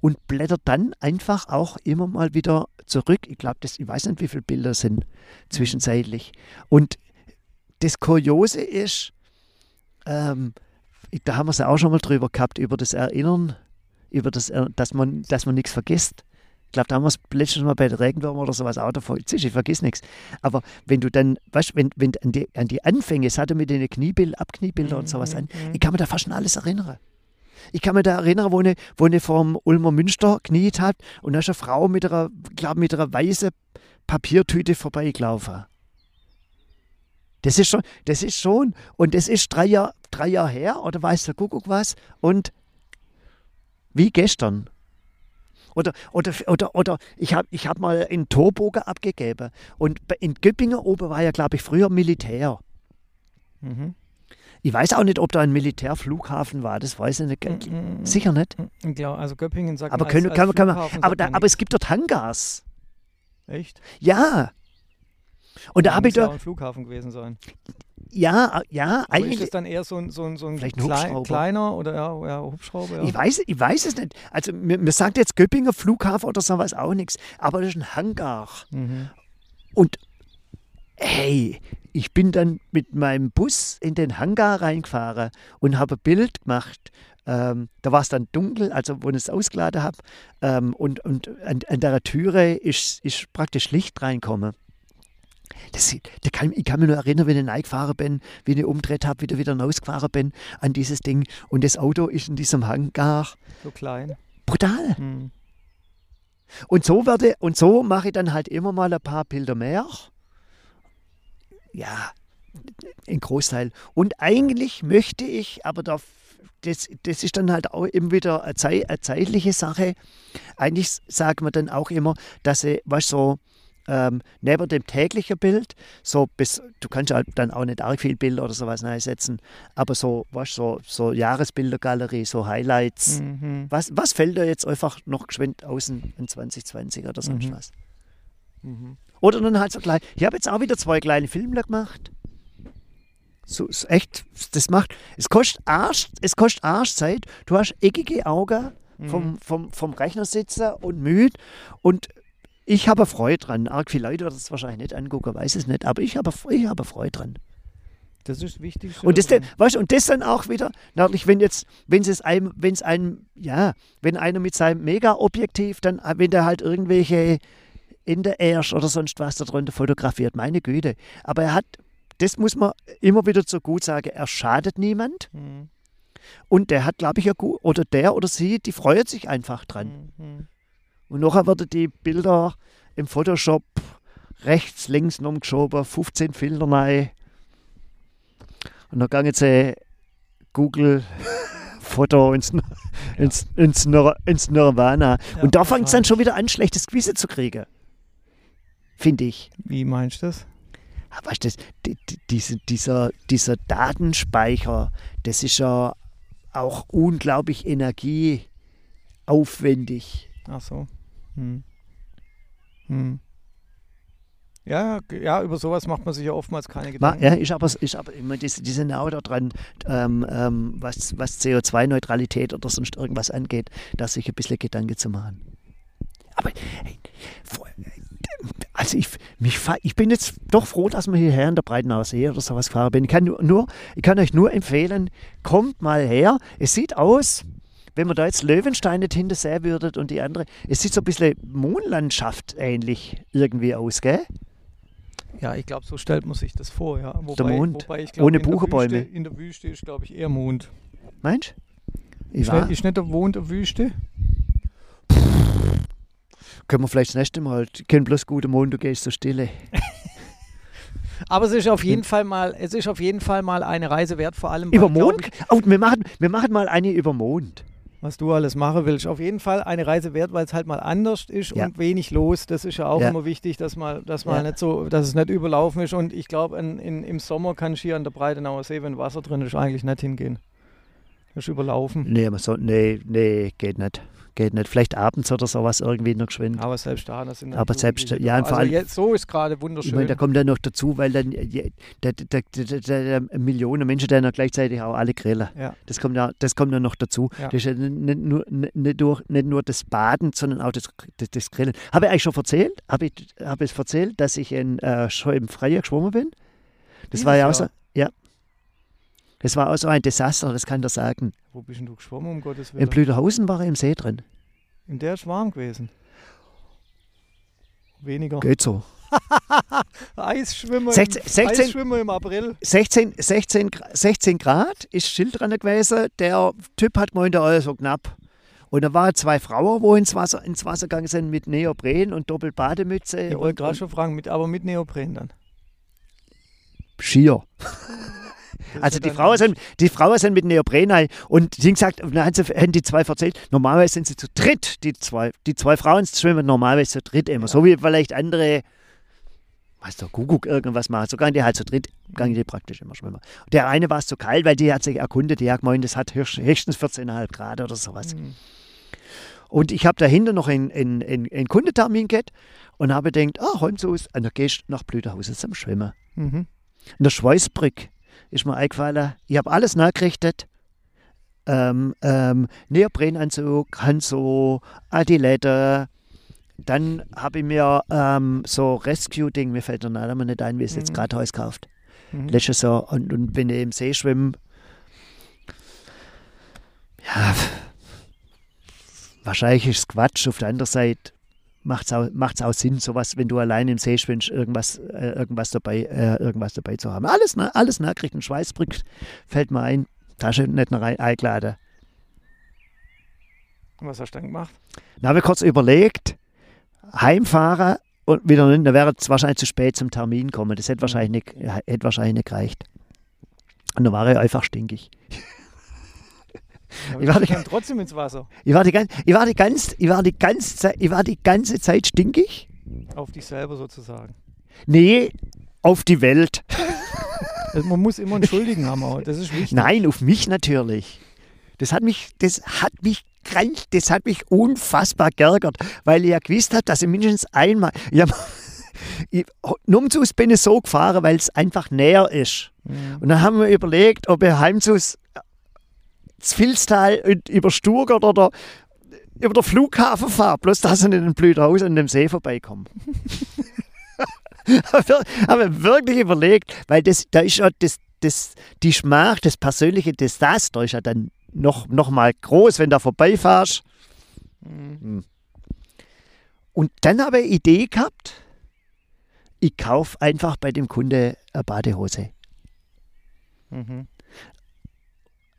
Speaker 1: und blätter dann einfach auch immer mal wieder zurück. Ich glaube, ich weiß nicht, wie viele Bilder sind zwischenzeitlich. Und das Kuriose ist, ähm, da haben wir es ja auch schon mal drüber gehabt, über das Erinnern, über das, dass man, dass man nichts vergisst. Ich glaube, da haben wir es letztes Mal bei der Regenwürmer oder sowas auch davon. Ich vergiss nichts. Aber wenn du dann, weißt wenn, wenn an, die, an die Anfänge, es hatte mit den Kniebild, Abkniebilder und sowas an,
Speaker 2: Mhm.
Speaker 1: ich kann mir da fast an alles erinnern. Ich kann mich da erinnern, wo eine, wo eine vom Ulmer Münster kniet hat und da ist eine Frau mit einer, glaub, mit einer weißen Papiertüte vorbeigelaufen. Das ist schon, das ist schon, und das ist drei Jahre drei Jahr her, oder weiß der Kuckuck was, und wie gestern. Oder, oder, oder, oder ich habe ich hab mal einen Torbogen abgegeben. Und in Göppingen oben war ja, glaube ich, früher Militär.
Speaker 2: Mhm.
Speaker 1: Ich weiß auch nicht, ob da ein Militärflughafen war, das weiß ich nicht.
Speaker 2: Mhm.
Speaker 1: Sicher nicht.
Speaker 2: Ich glaube, also Göppingen sagt
Speaker 1: Aber,
Speaker 2: man
Speaker 1: können,
Speaker 2: als,
Speaker 1: kann,
Speaker 2: als
Speaker 1: kann man, aber, da, aber es gibt dort Hangars.
Speaker 2: Echt?
Speaker 1: Ja. Und da
Speaker 2: Ja,
Speaker 1: habe ich
Speaker 2: muss ja ein Flughafen gewesen sein.
Speaker 1: ja, ja,
Speaker 2: Aber ist
Speaker 1: eigentlich,
Speaker 2: es dann eher so ein, so ein, so ein,
Speaker 1: Vielleicht ein Hubschrauber.
Speaker 2: kleiner oder ja, ja, Hubschrauber? Ja.
Speaker 1: Ich weiß, ich weiß es nicht. Also mir, mir sagt jetzt Göppinger Flughafen oder sowas auch nichts. Aber das ist ein Hangar.
Speaker 2: Mhm.
Speaker 1: Und hey, ich bin dann mit meinem Bus in den Hangar reingefahren und habe ein Bild gemacht. Ähm, da war es dann dunkel, also wo ich es ausgeladen habe. Ähm, und und an, an der Türe ist, ist praktisch Licht reinkommen. Das, da kann, ich kann mich nur erinnern, wenn ich reingefahren bin, wie ich umgedreht habe, wieder wieder rausgefahren bin an dieses Ding. Und das Auto ist in diesem Hangar.
Speaker 2: So klein.
Speaker 1: Brutal.
Speaker 2: Mhm.
Speaker 1: Und so werde und so mache ich dann halt immer mal ein paar Bilder mehr. Ja, ein Großteil. Und eigentlich möchte ich, aber da, das, das ist dann halt auch immer wieder eine, Zei- eine zeitliche Sache. Eigentlich sagt man dann auch immer, dass ich, was so ähm, neben dem täglichen Bild, so bis, du kannst halt dann auch nicht arg viel Bilder oder sowas reinsetzen, aber so, was so, so Jahresbildergalerie, so Highlights.
Speaker 2: Mhm.
Speaker 1: Was, was fällt dir jetzt einfach noch geschwind außen in 2020 oder sonst
Speaker 2: Mhm.
Speaker 1: was?
Speaker 2: Mhm.
Speaker 1: Oder dann halt so klein. Ich habe jetzt auch wieder zwei kleine Filme gemacht. So ist echt, das macht, es kostet Arsch, es kostet Arschzeit. Du hast eckige Augen
Speaker 2: Mhm.
Speaker 1: vom, vom, vom Rechner sitzen und müde und ich habe Freude dran. Arg viele Leute werden das wahrscheinlich nicht angucken, weiß es nicht, aber ich habe, ich habe Freude dran.
Speaker 2: Das ist wichtig.
Speaker 1: Und das, dann, weißt, und das dann auch wieder, natürlich, wenn jetzt, wenn es einem, wenn es einem, ja, wenn einer mit seinem Mega-Objektiv, dann, äh, wenn der halt irgendwelche in der Ersch oder sonst was darunter fotografiert, meine Güte. Aber er hat, das muss man immer wieder so gut sagen, er schadet niemand
Speaker 2: Mhm.
Speaker 1: und der hat, glaube ich, ja gut, oder der oder sie, die freut sich einfach dran.
Speaker 2: Mhm.
Speaker 1: Und nachher werden die Bilder im Photoshop rechts, links noch geschoben, 15 Filter rein. Und dann gehen sie Google Foto ins, ins, ins, Nir ins Nirvana.
Speaker 2: Ja,
Speaker 1: Und da fängt es dann schon wieder an, schlechtes Gewissen zu kriegen. Finde ich.
Speaker 2: Wie meinst du das?
Speaker 1: Ah, Weißt du, das- die- die- diese, dieser, dieser Datenspeicher, das ist ja auch unglaublich energieaufwendig.
Speaker 2: Ach so. Hm. Hm. Ja, ja, über sowas macht man sich ja oftmals keine Gedanken.
Speaker 1: ja, ist aber, ist aber immer diese, diese Genau da dran, ähm, ähm, was, was CO2-Neutralität oder sonst irgendwas angeht, da sich ein bisschen Gedanken zu machen. Aber hey, also ich, mich, ich bin jetzt doch froh, dass wir hierher in der Breitenauer See oder sowas gefahren bin. Ich kann, nur, ich kann euch nur empfehlen, kommt mal her. Es sieht aus, wenn man da jetzt Löwenstein nicht hinter sehen würdet und die andere, es sieht so ein bisschen Mondlandschaft ähnlich irgendwie aus, gell?
Speaker 2: Ja, ich glaube, so stellt man sich das vor. Ja. Wobei,
Speaker 1: Mond,
Speaker 2: wobei ich glaub,
Speaker 1: ohne
Speaker 2: in der
Speaker 1: Buchenbäume.
Speaker 2: Wüste, in der Wüste ist, glaube ich, eher Mond.
Speaker 1: Meinst du? Ich
Speaker 2: Ist ist nicht der Mond der Wüste?
Speaker 1: können wir vielleicht das nächste Mal, ich kenn bloß gute Mond, du gehst so stille.
Speaker 2: Aber es ist auf jeden Fall mal, es ist auf jeden Fall mal eine Reise wert, vor allem
Speaker 1: Über Mond? Oh, wir, machen, wir machen mal eine über Mond.
Speaker 2: Was du alles machen willst. Auf jeden Fall eine Reise wert, weil es halt mal anders ist
Speaker 1: Ja.
Speaker 2: und wenig los. Das ist ja auch
Speaker 1: Ja.
Speaker 2: immer wichtig, dass mal, dass mal
Speaker 1: Ja.
Speaker 2: nicht so, dass es nicht überlaufen ist. Und ich glaube, im Sommer kannst du hier an der Breitenauer See, wenn Wasser drin ist, eigentlich nicht hingehen. Das ist überlaufen.
Speaker 1: Nee, man soll, nee, nee, geht nicht. Geht nicht. Vielleicht abends oder sowas irgendwie noch geschwind.
Speaker 2: Aber selbst da, das sind
Speaker 1: Aber selbst- ja, und vor allem-
Speaker 2: jetzt, so ist gerade
Speaker 1: Ich
Speaker 2: wunderschön.
Speaker 1: meine, da kommt dann noch dazu, weil dann da, da, da, Millionen Menschen dann gleichzeitig auch alle grillen.
Speaker 2: Ja.
Speaker 1: Das kommt ja, das kommt dann noch dazu.
Speaker 2: Ja.
Speaker 1: Das ist ja nicht nur, nicht, nur, nicht nur das Baden, sondern auch das, das, das Grillen. Habe ich eigentlich schon erzählt? Habe ich, habe ich erzählt, dass ich in, äh, schon im Freier geschwommen bin? Das
Speaker 2: Dieses
Speaker 1: war ja auch so, ja. Das war auch so ein Desaster, das kann dir sagen.
Speaker 2: Wo bist denn du geschwommen, um Gottes
Speaker 1: In
Speaker 2: Willen?
Speaker 1: Blüderhausen war ich im See drin.
Speaker 2: In der ist warm gewesen. Weniger.
Speaker 1: Geht so.
Speaker 2: Eisschwimmer,
Speaker 1: 16
Speaker 2: im,
Speaker 1: 16
Speaker 2: Eisschwimmer im April.
Speaker 1: 16, 16, Gra- 16 Grad ist Schild dran gewesen. Der Typ hat gemeint, oh, so knapp. Und da waren zwei Frauen, wo ins Wasser, ins Wasser gegangen sind mit Neopren und Doppelbademütze
Speaker 2: Ich wollte gerade schon fragen, mit, aber mit Neopren dann.
Speaker 1: Skier. Also die Frauen, sind, die Frauen sind mit Neopren rein. und die haben gesagt, und dann haben, die zwei erzählt, normalerweise sind sie zu dritt, die zwei, die zwei Frauen schwimmen normalerweise zu dritt immer.
Speaker 2: Ja.
Speaker 1: So wie vielleicht andere, weißt du, Kuckuck irgendwas machen. So gehen die halt zu dritt, gehen die praktisch immer schwimmen. Der eine war es zu kalt, weil die hat sich erkundet, die hat gemeint, das hat höchst- höchstens 14,5 Grad oder sowas.
Speaker 2: Mhm.
Speaker 1: Und ich habe dahinter noch einen, einen, einen, einen Kundentermin gehabt und habe gedacht, ah, heute so ist, und dann gehst du nach Blüterhausen zum Schwimmen.
Speaker 2: Mhm.
Speaker 1: In der Schweißbrück ist mir eingefallen, ich habe alles nachgerichtet. Ähm, ähm, Neoprenanzug, Handschuhe, Adilette. Dann habe ich mir ähm, so Rescue-Ding, mir fällt der Name nicht ein, wie es jetzt
Speaker 2: Mhm.
Speaker 1: gerade heißt, gekauft.
Speaker 2: Mhm.
Speaker 1: Letztes Jahr. Und, und wenn ich im See schwimme, ja, wahrscheinlich ist es Quatsch. Auf der anderen Seite macht es auch, macht's auch Sinn, sowas, wenn du allein im See schwimmst, irgendwas, äh, irgendwas, dabei, äh, irgendwas dabei zu haben. Alles, na- alles nachkriegen. Schweißbrück fällt mir ein. Tasche nicht rein- eingeladen.
Speaker 2: Was hast du dann gemacht?
Speaker 1: Dann habe ich kurz überlegt, heimfahren und wieder nicht, dann wäre es wahrscheinlich zu spät zum Termin kommen. Das hätte wahrscheinlich nicht, hätte wahrscheinlich nicht gereicht. Und dann war ich einfach stinkig.
Speaker 2: Aber
Speaker 1: Ich war die-
Speaker 2: trotzdem ins Wasser.
Speaker 1: Ich war die, ich war die, ganz, ich war die, ganze, Zeit, ich war die ganze Zeit stinkig.
Speaker 2: Auf dich selber sozusagen.
Speaker 1: Nee, auf die Welt.
Speaker 2: Also man muss immer einen Schuldigen haben, auch. das ist wichtig.
Speaker 1: Nein, auf mich natürlich. Das hat mich, das hat mich krank, das hat mich unfassbar geärgert, weil ich ja gewusst habe, dass ich mindestens einmal. Ich hab, ich, Numzus bin ich so gefahren, weil es einfach näher ist.
Speaker 2: Mhm.
Speaker 1: Und dann haben wir überlegt, ob ich heimzus Vilstal und über Sturgart oder über den Flughafen fahre, bloß dass ich nicht in den Blüthaus an dem See vorbeikomme. habe wirklich überlegt, weil das, da ist ja das, das, die Schmach, das persönliche Desaster ist ja dann noch, noch mal groß, wenn du vorbeifährst.
Speaker 2: Mhm.
Speaker 1: Und dann habe ich eine Idee gehabt, ich kaufe einfach bei dem Kunde eine Badehose.
Speaker 2: Mhm.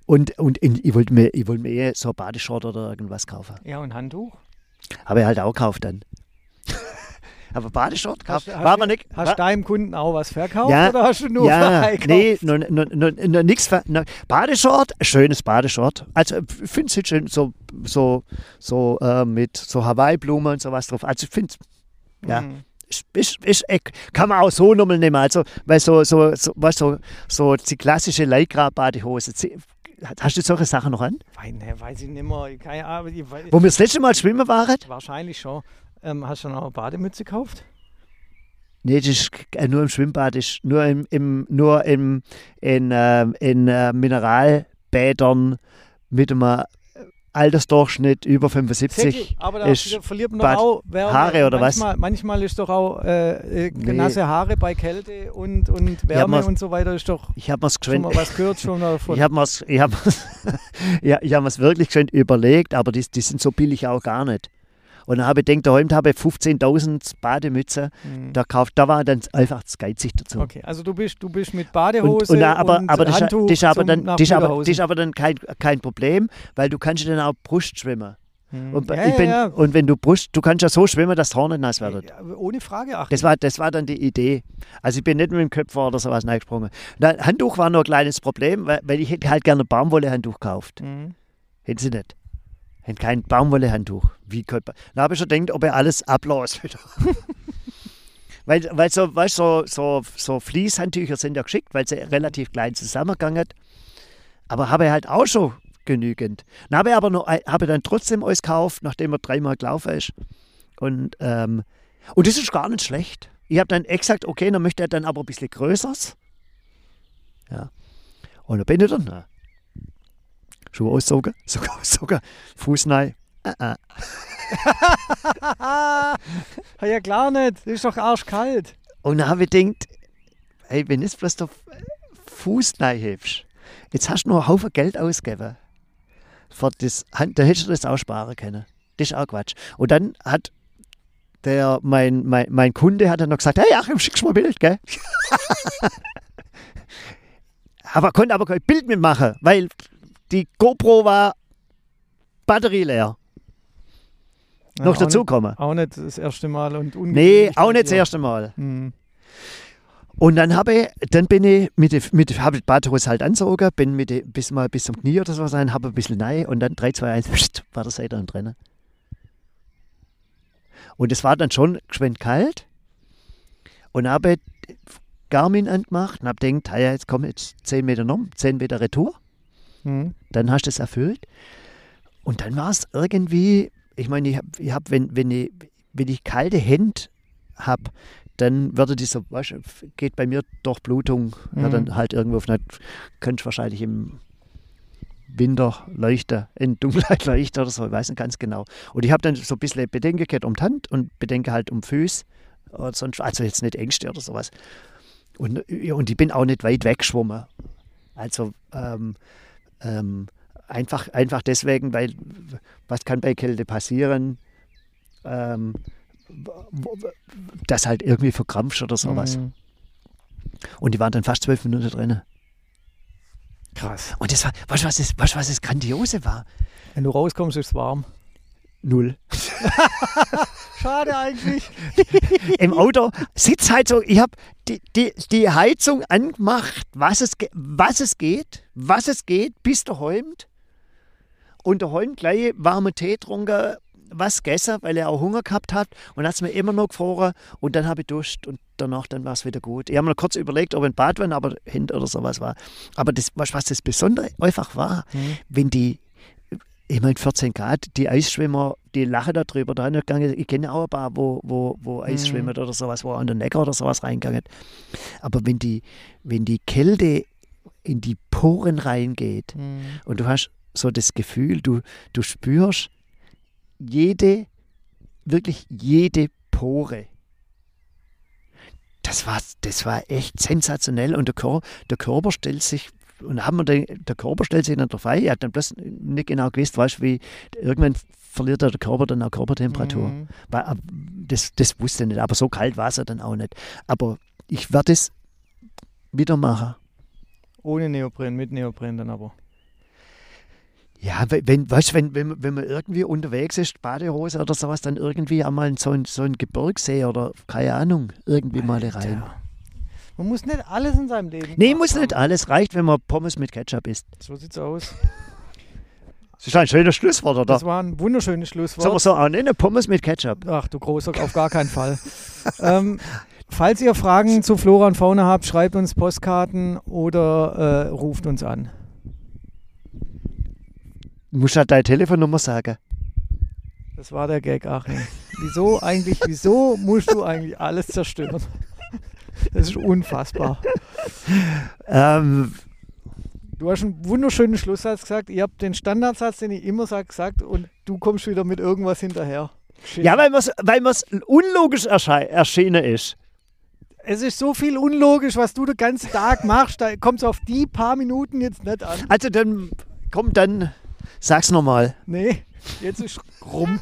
Speaker 1: Und, und in, ich wollte mir, ich wollte mir eh so ein Badeshort oder irgendwas kaufen.
Speaker 2: Ja, und Handtuch?
Speaker 1: Habe ich halt auch gekauft dann. Aber Badeshort.
Speaker 2: Hast,
Speaker 1: War
Speaker 2: du-
Speaker 1: nicht.
Speaker 2: hast
Speaker 1: war,
Speaker 2: deinem Kunden auch was verkauft
Speaker 1: Ja,
Speaker 2: oder hast du nur
Speaker 1: ja,
Speaker 2: verkauft?
Speaker 1: nee, noch, nichts. Badeshort, schönes Badeshort. Also ich finde es schön, so, so, so äh, mit so Hawaii-Blumen und sowas drauf. Also ich finde ja.
Speaker 2: Mhm.
Speaker 1: ist, ist, ist, kann man auch so nochmal nehmen. Also, weil so, so, so, du, so, so die klassische Lycra-Badehose. Hast du solche Sachen noch an?
Speaker 2: Wei- nee, weiß ich nicht mehr. Keine Ahnung. Ich weiß,
Speaker 1: Wo wir das letzte Mal schwimmen waren?
Speaker 2: wahrscheinlich schon. Ähm, hast du noch eine Bademütze gekauft?
Speaker 1: Nee, das ist äh, nur im Schwimmbad, das ist nur im, im, nur im, in, ähm, in äh, Mineralbädern mit einem Altersdurchschnitt über 75.
Speaker 2: Säcki, aber da
Speaker 1: ist
Speaker 2: verliert man
Speaker 1: Bad-
Speaker 2: doch auch Wärme.
Speaker 1: Haare oder was?
Speaker 2: manchmal, Manchmal ist doch auch äh, äh,
Speaker 1: Nee.
Speaker 2: nasse Haare bei Kälte und, und Wärme und so weiter ist doch
Speaker 1: Ich habe mir's
Speaker 2: schon mal was gehört schon davon.
Speaker 1: ich habe mir's, ich hab, ja, ich hab wirklich geschwind überlegt, aber die, die sind so billig auch gar nicht. Und dann habe ich gedacht, daheim habe ich 15.000 Bademütze.
Speaker 2: Mhm.
Speaker 1: Da, kauft, da war dann einfach das geizig dazu.
Speaker 2: Okay, also du bist, du bist mit
Speaker 1: Und,
Speaker 2: Badehose
Speaker 1: und, da, aber,
Speaker 2: und
Speaker 1: aber, das,
Speaker 2: Handtuch
Speaker 1: das, aber dann, das, aber, das ist aber dann kein, kein Problem, weil du kannst ja dann auch Brust schwimmen.
Speaker 2: Mhm.
Speaker 1: Und,
Speaker 2: ja,
Speaker 1: bin,
Speaker 2: ja, ja.
Speaker 1: und wenn du Brust, du kannst ja so schwimmen, dass das Haar nicht nass wird.
Speaker 2: Ohne Frage, ach.
Speaker 1: Das war, das war dann die Idee. Also ich bin nicht mit dem Köpfer oder sowas reingesprungen. Handtuch war nur ein kleines Problem, weil, weil ich hätte halt gerne Baumwolle-Handtuch gekauft.
Speaker 2: Mhm.
Speaker 1: Hätten sie nicht. Hätten kein Baumwolle-Handtuch. Wie könnte man? Da habe ich schon gedacht, ob er alles ablässt wieder. weil, weil so, weißt, so, so, so Fließhandtücher sind ja geschickt, weil sie relativ klein zusammengegangen. Aber habe ich halt auch schon genügend. Dann habe ich aber noch, habe dann trotzdem alles gekauft, nachdem er dreimal gelaufen ist. Und, ähm, und das ist gar nicht schlecht. Ich habe dann exakt, okay, dann möchte er dann aber ein bisschen größeres. Ja. Und dann bin ich dann. Schuhe auszogen, sogar auszogen, Fuß rein. Äh, äh.
Speaker 2: ja klar nicht, das ist doch arschkalt.
Speaker 1: Und dann habe ich gedacht, hey, wenn du bloß der Fuß reinhebst, jetzt hast du nur einen Haufen Geld ausgegeben. Für das, da hättest du das auch sparen können. Das ist auch Quatsch. Und dann hat der, mein, mein, mein Kunde hat dann noch gesagt, hey Achim, schickst du mal ein Bild, gell? aber konnte aber kein Bild mitmachen, weil die GoPro war batterieleer.
Speaker 2: Ja,
Speaker 1: noch
Speaker 2: auch
Speaker 1: dazu
Speaker 2: nicht-
Speaker 1: kommen.
Speaker 2: Auch nicht das erste Mal und
Speaker 1: Nee, auch nicht das erste Mal.
Speaker 2: Mhm.
Speaker 1: Und dann habe ich, dann bin ich mit, mit habe die Badhose halt angezogen, bin mit bis mal bis zum Knie oder so sein, habe ein bisschen nein und dann 3, 2, 1, pst, war der Seite drin. Und es war dann schon geschwind kalt und habe Garmin angemacht und habe gedacht, hey, jetzt komm jetzt 10 Meter noch, 10 Meter Retour,
Speaker 2: Mhm.
Speaker 1: dann hast du es erfüllt. Und dann war es irgendwie, ich meine, ich habe, ich hab, wenn, wenn, ich, wenn ich kalte Hände habe, dann würde dieser, weißt, du, geht bei mir Durchblutung, ja,
Speaker 2: Mhm.
Speaker 1: dann halt irgendwo auf einer, könnte wahrscheinlich im Winter leuchten, in Dunkelheit leuchten oder so, ich weiß nicht ganz genau. Und ich habe dann so ein bisschen Bedenken gehabt um die Hand und Bedenken halt um Füße, oder sonst, also jetzt nicht Ängste oder sowas. Und, ja, und ich bin auch nicht weit weggeschwommen. Also ähm, ähm, einfach, einfach deswegen, weil was kann bei Kälte passieren? Ähm, das halt irgendwie verkrampft oder sowas.
Speaker 2: Mhm.
Speaker 1: Und die waren dann fast zwölf Minuten drin.
Speaker 2: Krass.
Speaker 1: Und das war, weißt du, was das, weißt, du, was das Grandiose war?
Speaker 2: Wenn du rauskommst, ist es warm.
Speaker 1: Null.
Speaker 2: Schade eigentlich.
Speaker 1: Im Auto Sitzheizung. Ich habe die, die, die Heizung angemacht, was es, was es geht, was es geht, bis der Holmt. Und der Holm gleich warme Tee getrunken, was gegessen, weil er auch Hunger gehabt hat. Und hat es mir immer noch gefroren. Und dann habe ich Durst und danach dann war es wieder gut. Ich habe mir noch kurz überlegt, ob ein Bad war, aber hinter oder sowas war. Aber das, was das Besondere einfach war,
Speaker 2: Mhm.
Speaker 1: wenn die, ich meine 14 Grad, die Eisschwimmer, die lachen darüber. Da gegangen. Ich kenne auch ein paar, wo, wo, wo Eis
Speaker 2: Mhm.
Speaker 1: oder sowas, wo an den Neckar oder sowas reingegangen. Aber wenn die, wenn die Kälte in die Poren reingeht
Speaker 2: Mhm.
Speaker 1: und du hast so das Gefühl, du, du spürst jede, wirklich jede Pore. Das war, das war echt sensationell und der, Kör, der Körper stellt sich, und haben wir den, der Körper stellt sich nicht drauf ein, ich habe dann bloß nicht genau gewusst, weißt wie irgendwann verliert der Körper dann auch Körpertemperatur.
Speaker 2: Mhm.
Speaker 1: Weil, ab- das, das wusste ich nicht, aber so kalt war es ja dann auch nicht. Aber ich werde es wieder machen.
Speaker 2: Ohne Neopren, mit Neopren dann aber.
Speaker 1: Ja, we- wenn, weißt, wenn, wenn, man- wenn man irgendwie unterwegs ist, Badehose oder sowas, dann irgendwie einmal in so ein, so ein Gebirgsee oder keine Ahnung, irgendwie mal rein.
Speaker 2: Man muss nicht alles in seinem Leben
Speaker 1: Nee,
Speaker 2: gemacht
Speaker 1: muss nicht alles. Reicht, wenn man Pommes mit Ketchup isst.
Speaker 2: So sieht's aus.
Speaker 1: Das ist ein schönes Schlusswort, oder?
Speaker 2: Das war ein wunderschönes
Speaker 1: Sollen wir
Speaker 2: Schlusswort.
Speaker 1: so nennen? Pommes mit Ketchup.
Speaker 2: Ach du Großer, auf gar keinen Fall. ähm, falls ihr Fragen zu Flora und Fauna habt, schreibt uns Postkarten oder äh, ruft uns an.
Speaker 1: Du musst halt deine Telefonnummer sagen.
Speaker 2: Das war der Gag, Achim. Wieso eigentlich, wieso musst du eigentlich alles zerstören? Das ist unfassbar.
Speaker 1: Ähm,
Speaker 2: Du hast einen wunderschönen Schlusssatz gesagt. Ich habe den Standardsatz, den ich immer sage, gesagt und du kommst wieder mit irgendwas hinterher. Shit.
Speaker 1: Ja, weil es weil mir's unlogisch erschienen ist.
Speaker 2: Es ist so viel unlogisch, was du den ganzen Tag machst. Da kommt es auf die paar Minuten jetzt nicht an.
Speaker 1: Also dann, komm, dann sag's nochmal.
Speaker 2: Nee, jetzt ist rum.